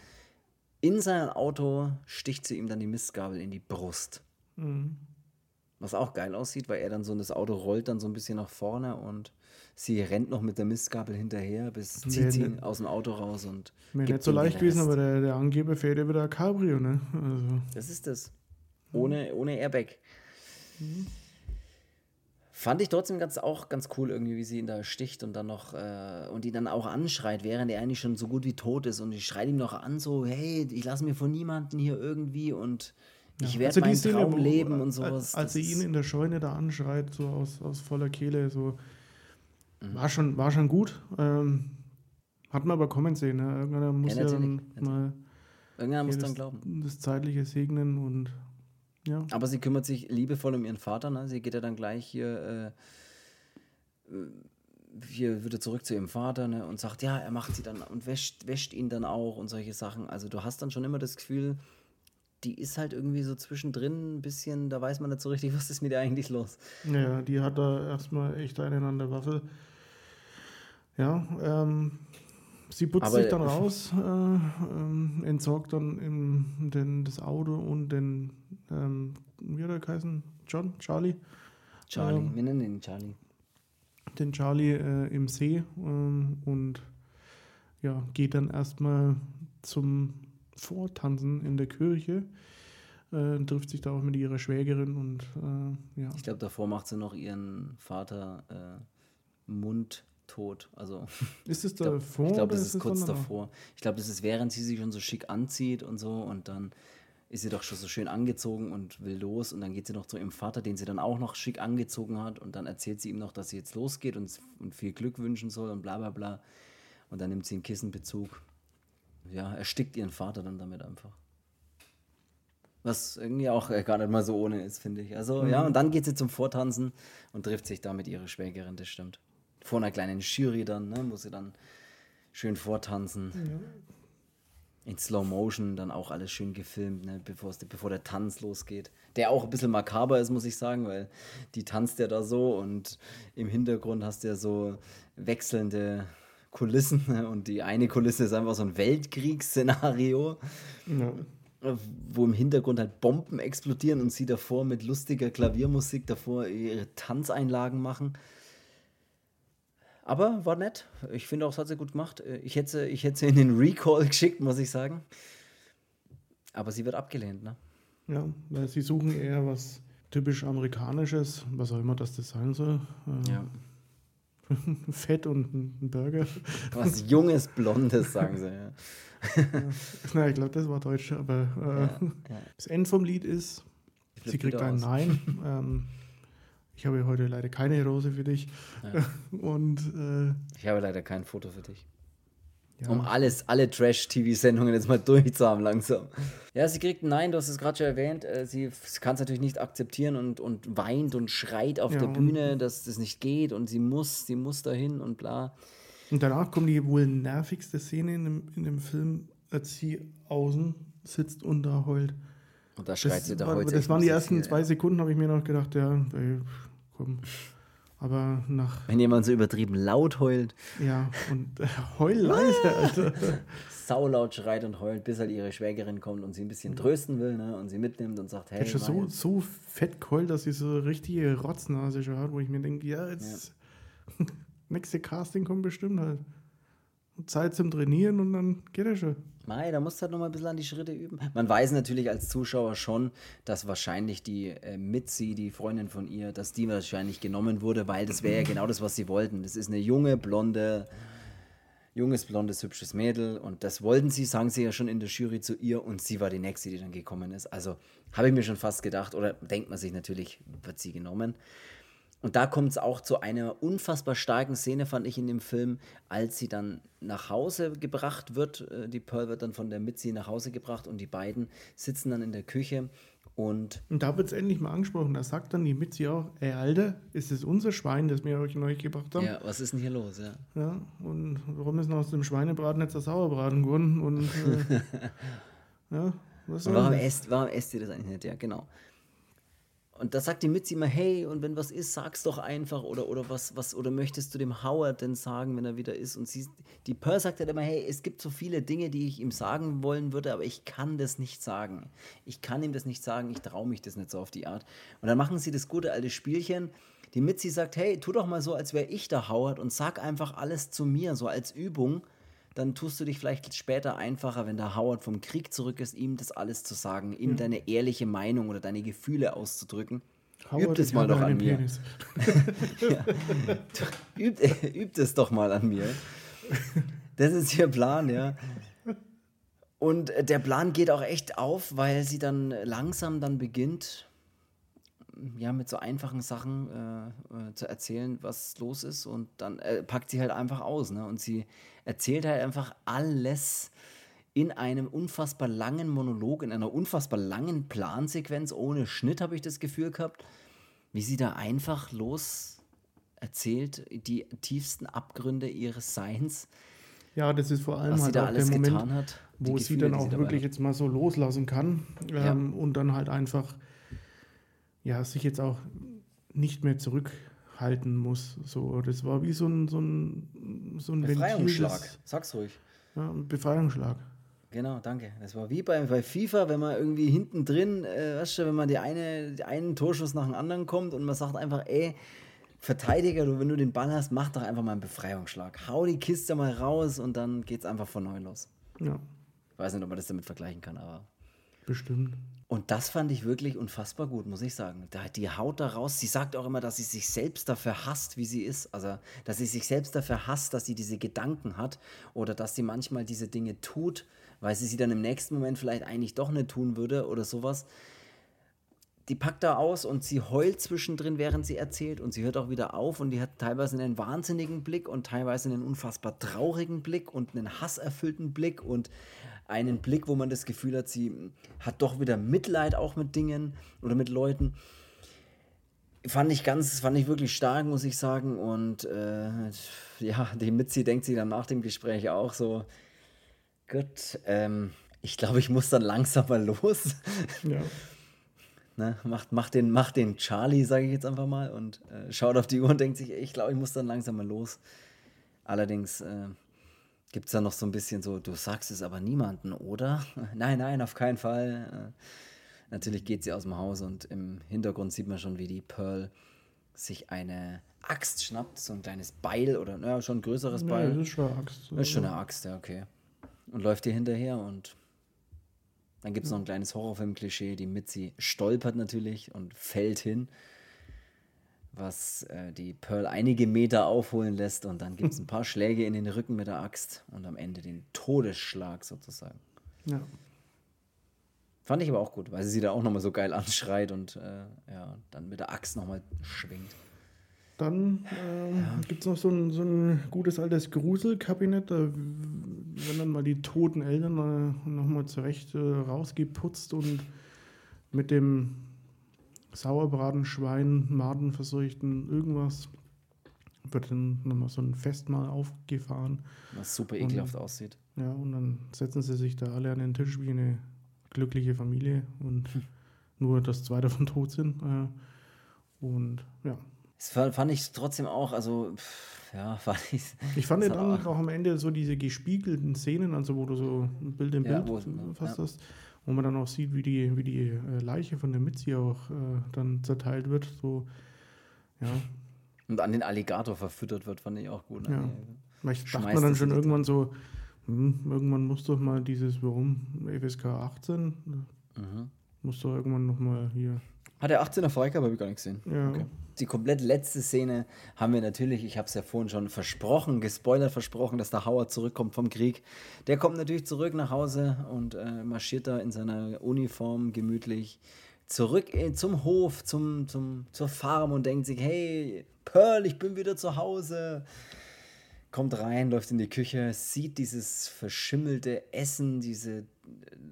in sein Auto sticht sie ihm dann die Mistgabel in die Brust. Mhm. Was auch geil aussieht, weil er dann so das Auto rollt dann so ein bisschen nach vorne und sie rennt noch mit der Mistgabel hinterher, bis zieht sie ihn aus dem Auto raus und. Mir nicht so leicht gewesen, aber der, der Angeber fährt ja wieder ein Cabrio, ne? Also. Das ist das. Ohne, ohne Airbag. Mhm. Fand ich trotzdem ganz, auch ganz cool irgendwie, wie sie ihn da sticht und dann noch äh, und ihn dann auch anschreit, während er eigentlich schon so gut wie tot ist und ich schreit ihm noch an, so, hey, ich lasse mir von niemandem hier irgendwie und ich werde also meinen Szene, Traum leben und sowas. Als, als sie ihn in der Scheune da anschreit, so aus, aus voller Kehle, so mhm. war, schon, war schon gut. Ähm, hat man aber kommen sehen. Ne? Irgendwann muss ja, ja dann mal Irgendwann muss das, dann glauben. Das Zeitliche segnen und ja. Aber sie kümmert sich liebevoll um ihren Vater. Ne? Sie geht ja dann gleich hier, äh, hier wieder zurück zu ihrem Vater ne? und sagt, ja, er macht sie dann und wäscht, wäscht ihn dann auch und solche Sachen. Also du hast dann schon immer das Gefühl, die ist halt irgendwie so zwischendrin ein bisschen, da weiß man nicht so richtig, (laughs) was ist mit ihr eigentlich los. Ja, die hat da erstmal echt einen an der Waffe. Ja, ähm, sie putzt Aber, sich dann raus, äh, ähm, entsorgt dann im, den, das Auto und den ähm, wie hat er geheißen? John? Charlie? Charlie, ähm, wir nennen ihn Charlie. Den Charlie äh, im See ähm, und ja, geht dann erstmal zum Vortanzen in der Kirche. Äh, trifft sich da auch mit ihrer Schwägerin und äh, ja. Ich glaube, davor macht sie noch ihren Vater äh, mundtot. Also, (laughs) ist es davor? Ich glaube, glaub, das ist kurz davor. Ich glaube, das ist während sie sich schon so schick anzieht und so und dann ist sie doch schon so schön angezogen und will los und dann geht sie noch zu ihrem Vater, den sie dann auch noch schick angezogen hat und dann erzählt sie ihm noch, dass sie jetzt losgeht und, und viel Glück wünschen soll und bla bla bla und dann nimmt sie einen Kissenbezug. Ja, erstickt ihren Vater dann damit einfach. Was irgendwie auch äh, gar nicht mal so ohne ist, finde ich. Also mhm. ja, und dann geht sie zum Vortanzen und trifft sich da mit ihrer Schwägerin, das stimmt. Vor einer kleinen Jury dann, ne, wo sie dann schön vortanzen. Ja in Slow Motion dann auch alles schön gefilmt, ne, bevor, bevor der Tanz losgeht. Der auch ein bisschen makaber ist, muss ich sagen, weil die tanzt ja da so und im Hintergrund hast du ja so wechselnde Kulissen ne, und die eine Kulisse ist einfach so ein Weltkriegsszenario. Ja. Wo im Hintergrund halt Bomben explodieren und sie davor mit lustiger Klaviermusik davor ihre Tanzeinlagen machen. Aber war nett. Ich finde auch, es hat sie gut gemacht. Ich hätte, ich hätte sie in den Recall geschickt, muss ich sagen. Aber sie wird abgelehnt, ne? Ja, weil sie suchen eher was typisch Amerikanisches, was auch immer das, das sein soll. Äh, ja. (laughs) Fett und ein Burger. Was Junges, Blondes, sagen sie, ja. Na, ich glaube, das war Deutsch, aber äh, ja, ja. (laughs) das Ende vom Lied ist, sie kriegt ein Nein. (laughs) ähm, ich habe heute leider keine Rose für dich. Ja. Und äh, ich habe leider kein Foto für dich. Ja. Um alles, alle Trash-TV-Sendungen jetzt mal (laughs) durchzuhaben langsam. Ja, sie kriegt ein Nein, du hast es gerade schon erwähnt. Äh, sie kann es natürlich nicht akzeptieren und, und weint und schreit auf ja, der Bühne, dass das nicht geht und sie muss, sie muss dahin und bla. Und danach kommt die wohl nervigste Szene in dem, in dem Film, als sie außen sitzt und da heult. Und da schreit das sie da war, heute. Das waren die ersten zwei Sekunden, habe ich mir noch gedacht, ja, ey, komm. Aber nach. Wenn jemand so übertrieben laut heult. Ja, und äh, heul leise, Alter. (laughs) Saulaut schreit und heult, bis halt ihre Schwägerin kommt und sie ein bisschen trösten will ne, und sie mitnimmt und sagt, hey. Er schon so, so fett geheult, dass sie so richtige Rotznase schon hat, wo ich mir denke, ja, jetzt. Ja. (laughs) nächste Casting kommt bestimmt halt. Zeit zum Trainieren und dann geht er schon. Mei, da musst du halt noch mal ein bisschen an die Schritte üben. Man weiß natürlich als Zuschauer schon, dass wahrscheinlich die äh, Mitzi, die Freundin von ihr, dass die wahrscheinlich genommen wurde, weil das wäre ja genau das, was sie wollten. Das ist eine junge, blonde, junges, blondes, hübsches Mädel und das wollten sie, sagen sie ja schon in der Jury zu ihr und sie war die nächste, die dann gekommen ist. Also habe ich mir schon fast gedacht oder denkt man sich natürlich, wird sie genommen. Und da kommt es auch zu einer unfassbar starken Szene, fand ich in dem Film, als sie dann nach Hause gebracht wird. Äh, die Pearl wird dann von der Mitzi nach Hause gebracht und die beiden sitzen dann in der Küche und. Und da wird es endlich mal angesprochen. Da sagt dann die Mitzi auch: Ey, Alter, ist es unser Schwein, das wir euch neu gebracht haben? Ja, was ist denn hier los? Ja, ja und warum ist noch aus dem Schweinebraten jetzt der Sauerbraten geworden? Und. Äh, (laughs) ja, was und warum esst, warum esst ihr das eigentlich nicht? Ja, genau. Und da sagt die Mitzi immer, hey, und wenn was ist, sag's doch einfach oder, oder was, was, oder möchtest du dem Howard denn sagen, wenn er wieder ist? Und sie, die Pearl sagt halt immer, hey, es gibt so viele Dinge, die ich ihm sagen wollen würde, aber ich kann das nicht sagen. Ich kann ihm das nicht sagen, ich traue mich das nicht so auf die Art. Und dann machen sie das gute alte Spielchen. Die Mitzi sagt, hey, tu doch mal so, als wäre ich der Howard und sag einfach alles zu mir, so als Übung dann tust du dich vielleicht später einfacher, wenn der Howard vom Krieg zurück ist, ihm das alles zu sagen, ihm ja. deine ehrliche Meinung oder deine Gefühle auszudrücken. Howard, übt es mal doch an mir. (laughs) (laughs) ja. übt, übt es doch mal an mir. Das ist ihr Plan, ja. Und der Plan geht auch echt auf, weil sie dann langsam dann beginnt, ja, mit so einfachen Sachen äh, äh, zu erzählen, was los ist. Und dann äh, packt sie halt einfach aus. Ne? Und sie erzählt halt einfach alles in einem unfassbar langen Monolog, in einer unfassbar langen Plansequenz, ohne Schnitt, habe ich das Gefühl gehabt, wie sie da einfach los erzählt, die tiefsten Abgründe ihres Seins. Ja, das ist vor allem was halt sie da alles der Moment, hat, wo Gefühle, sie dann auch wirklich jetzt mal so loslassen kann ähm, ja. und dann halt einfach ja, sich jetzt auch nicht mehr zurückhalten muss. So, das war wie so ein, so ein, so ein Befreiungsschlag. Ventil, Sag's ruhig. Ja, ein Befreiungsschlag. Genau, danke. Das war wie bei, bei FIFA, wenn man irgendwie hinten drin, äh, weißt du, wenn man die eine, einen Torschuss nach dem anderen kommt und man sagt einfach, ey, Verteidiger, du, wenn du den Ball hast, mach doch einfach mal einen Befreiungsschlag. Hau die Kiste mal raus und dann geht's einfach von neu los. Ja. Ich weiß nicht, ob man das damit vergleichen kann, aber. Bestimmt. Und das fand ich wirklich unfassbar gut, muss ich sagen. die haut da raus. Sie sagt auch immer, dass sie sich selbst dafür hasst, wie sie ist. Also, dass sie sich selbst dafür hasst, dass sie diese Gedanken hat oder dass sie manchmal diese Dinge tut, weil sie sie dann im nächsten Moment vielleicht eigentlich doch nicht tun würde oder sowas. Die packt da aus und sie heult zwischendrin, während sie erzählt und sie hört auch wieder auf und die hat teilweise einen wahnsinnigen Blick und teilweise einen unfassbar traurigen Blick und einen hasserfüllten Blick und einen Blick, wo man das Gefühl hat, sie hat doch wieder Mitleid auch mit Dingen oder mit Leuten. Fand ich ganz, fand ich wirklich stark, muss ich sagen. Und äh, ja, die Mitzi denkt sich dann nach dem Gespräch auch so, gut, ähm, ich glaube, ich muss dann langsam mal los. (laughs) Ja. ne, macht, macht, den, macht den Charlie, sage ich jetzt einfach mal, und äh, schaut auf die Uhr und denkt sich, ich glaube, ich muss dann langsam mal los. Allerdings, äh, Gibt es da noch so ein bisschen so, du sagst es aber niemanden, oder? (laughs) nein, nein, auf keinen Fall. Äh, natürlich geht sie aus dem Haus und im Hintergrund sieht man schon, wie die Pearl sich eine Axt schnappt, so ein kleines Beil oder naja, schon ein größeres nee, Beil. Das ist schon eine Axt. Das ist schon eine Axt, ja, okay. Und läuft ihr hinterher und dann gibt es noch ein kleines Horrorfilm-Klischee, die Mitzi stolpert natürlich und fällt hin was äh, die Pearl einige Meter aufholen lässt und dann gibt es ein paar (laughs) Schläge in den Rücken mit der Axt und am Ende den Todesschlag sozusagen. Ja. Fand ich aber auch gut, weil sie sie da auch nochmal so geil anschreit und äh, ja, dann mit der Axt nochmal schwingt. Dann äh, ja. gibt es noch so ein, so ein gutes altes Gruselkabinett, da werden dann mal die toten Eltern äh, nochmal zurecht äh, rausgeputzt und mit dem Sauerbraten, Schwein, Maden verseuchten, irgendwas. Wird dann nochmal so ein Festmahl aufgefahren. Was super ekelhaft und, aussieht. Ja, und dann setzen sie sich da alle an den Tisch wie eine glückliche Familie und nur, dass zwei davon tot sind. Äh, und ja. Das fand ich trotzdem auch, also ja, (laughs) fand ich. Ich fand dann auch, auch am Ende so diese gespiegelten Szenen, also wo du so ein Bild im ja, Bild wo, fast ja. hast wo man dann auch sieht, wie die, wie die äh, Leiche von der Mitzi auch äh, dann zerteilt wird. So, ja. Und an den Alligator verfüttert wird, fand ich auch gut. Ne? Ja. Vielleicht dachte man dann schon irgendwann so, hm, irgendwann muss doch mal dieses, warum FSK 18? Mhm. Muss doch irgendwann nochmal hier. Hat er 18er Freigabe, habe ich gar nicht gesehen. Ja. Okay die komplett letzte Szene haben wir natürlich, ich habe es ja vorhin schon versprochen, gespoilert versprochen, dass der Howard zurückkommt vom Krieg. Der kommt natürlich zurück nach Hause und äh, marschiert da in seiner Uniform gemütlich zurück in, zum Hof, zum, zum, zur Farm und denkt sich, hey, Pearl, ich bin wieder zu Hause. Kommt rein, läuft in die Küche, sieht dieses verschimmelte Essen, diese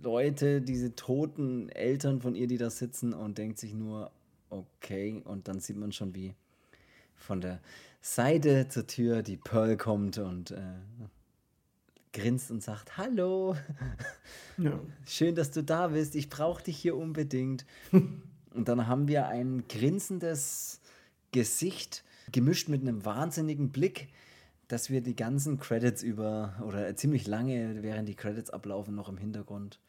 Leute, diese toten Eltern von ihr, die da sitzen und denkt sich nur, okay. Und dann sieht man schon, wie von der Seite zur Tür die Pearl kommt und äh, grinst und sagt, hallo, ja. schön, dass du da bist, ich brauche dich hier unbedingt. (laughs) Und dann haben wir ein grinsendes Gesicht, gemischt mit einem wahnsinnigen Blick, dass wir die ganzen Credits über, oder ziemlich lange, während die Credits ablaufen, noch im Hintergrund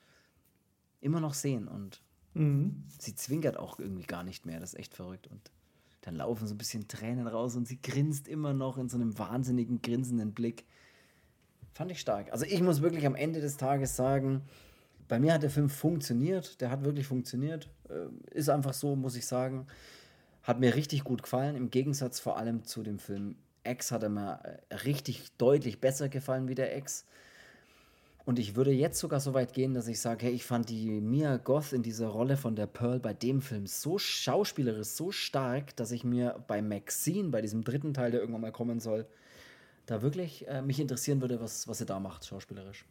immer noch sehen. Und mhm. sie zwinkert auch irgendwie gar nicht mehr. Das ist echt verrückt. Und dann laufen so ein bisschen Tränen raus und sie grinst immer noch in so einem wahnsinnigen, grinsenden Blick. Fand ich stark. Also ich muss wirklich am Ende des Tages sagen, bei mir hat der Film funktioniert. Der hat wirklich funktioniert. Äh, ist einfach so, muss ich sagen. Hat mir richtig gut gefallen. Im Gegensatz vor allem zu dem Film X hat er mir äh, richtig deutlich besser gefallen wie der X. Und ich würde jetzt sogar so weit gehen, dass ich sage, hey, ich fand die Mia Goth in dieser Rolle von der Pearl bei dem Film so schauspielerisch, so stark, dass ich mir bei Maxine, bei diesem dritten Teil, der irgendwann mal kommen soll, da wirklich äh, mich interessieren würde, was, was sie da macht, schauspielerisch.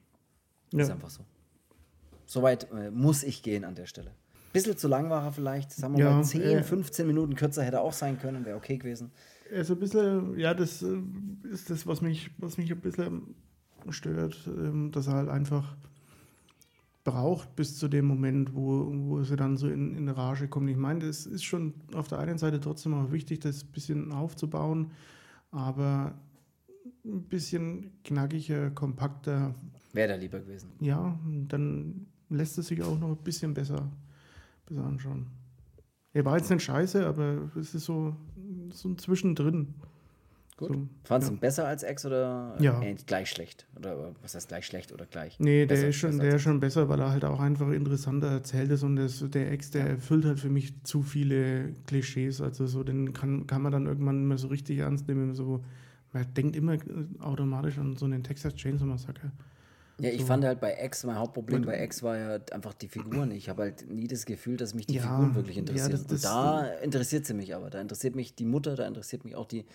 Ja. Ist einfach so. Soweit äh, muss ich gehen an der Stelle. Bisschen zu lang war er vielleicht, sagen wir ja, mal 10, äh, 15 Minuten kürzer hätte auch sein können, wäre okay gewesen. Also ein bisschen, ja, das äh, ist das, was mich, was mich ein bisschen stört, ähm, dass er halt einfach braucht bis zu dem Moment, wo, wo sie dann so in, in Rage kommt. Ich meine, es ist schon auf der einen Seite trotzdem auch wichtig, das ein bisschen aufzubauen, aber ein bisschen knackiger, kompakter. Wäre da lieber gewesen. Ja, dann lässt es sich auch noch ein bisschen besser, besser anschauen. Er war jetzt nicht scheiße, aber es ist so, so ein Zwischendrin. Gut. So, Fandest du ihn besser als X oder ja. äh, gleich schlecht? Oder was heißt gleich schlecht oder gleich? Nee, der ist schon, der ist schon besser, weil er halt auch einfach interessanter erzählt ist und das, der X, der ja. erfüllt halt für mich zu viele Klischees. Also so, den kann, kann man dann irgendwann immer so richtig ernst nehmen. So, man denkt immer automatisch an so einen Texas Chainsaw Massacre. Ja, ich so. fand halt bei X, mein Hauptproblem bei X war ja einfach die Figuren. Ich habe halt nie das Gefühl, dass mich die ja, Figuren wirklich interessieren. Ja, das, das, da interessiert sie mich aber. Da interessiert mich die Mutter, da interessiert mich auch die,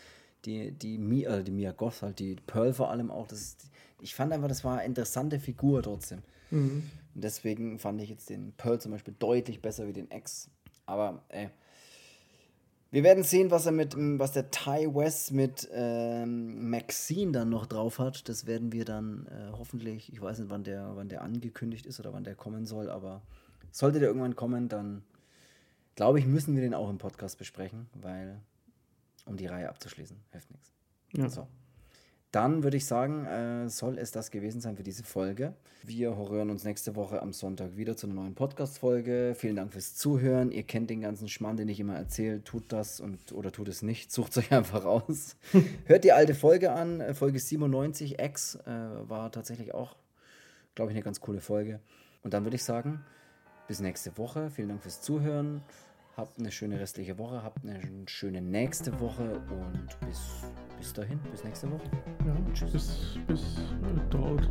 die, die, Mia, äh, die Mia Goth, halt die Pearl vor allem auch. Das ist, ich fand einfach, das war eine interessante Figur trotzdem. Mhm. Und deswegen fand ich jetzt den Pearl zum Beispiel deutlich besser wie den X. Aber ey, wir werden sehen, was er mit, was der Ty West mit ähm, Maxine dann noch drauf hat. Das werden wir dann äh, hoffentlich, ich weiß nicht, wann der, wann der angekündigt ist oder wann der kommen soll, aber sollte der irgendwann kommen, dann glaube ich, müssen wir den auch im Podcast besprechen, weil um die Reihe abzuschließen. Hilft nichts. Ja. So. Dann würde ich sagen, äh, soll es das gewesen sein für diese Folge. Wir hören uns nächste Woche am Sonntag wieder zu einer neuen Podcast-Folge. Vielen Dank fürs Zuhören. Ihr kennt den ganzen Schmarrn, den ich immer erzähle. Tut das und oder tut es nicht. Sucht euch einfach aus. (laughs) Hört die alte Folge an. Äh, Folge 97, X, äh, war tatsächlich auch, glaube ich, eine ganz coole Folge. Und dann würde ich sagen, bis nächste Woche. Vielen Dank fürs Zuhören. Habt eine schöne restliche Woche, habt eine schöne nächste Woche und bis, bis dahin, bis nächste Woche. Ja, tschüss. Bis, bis äh, dort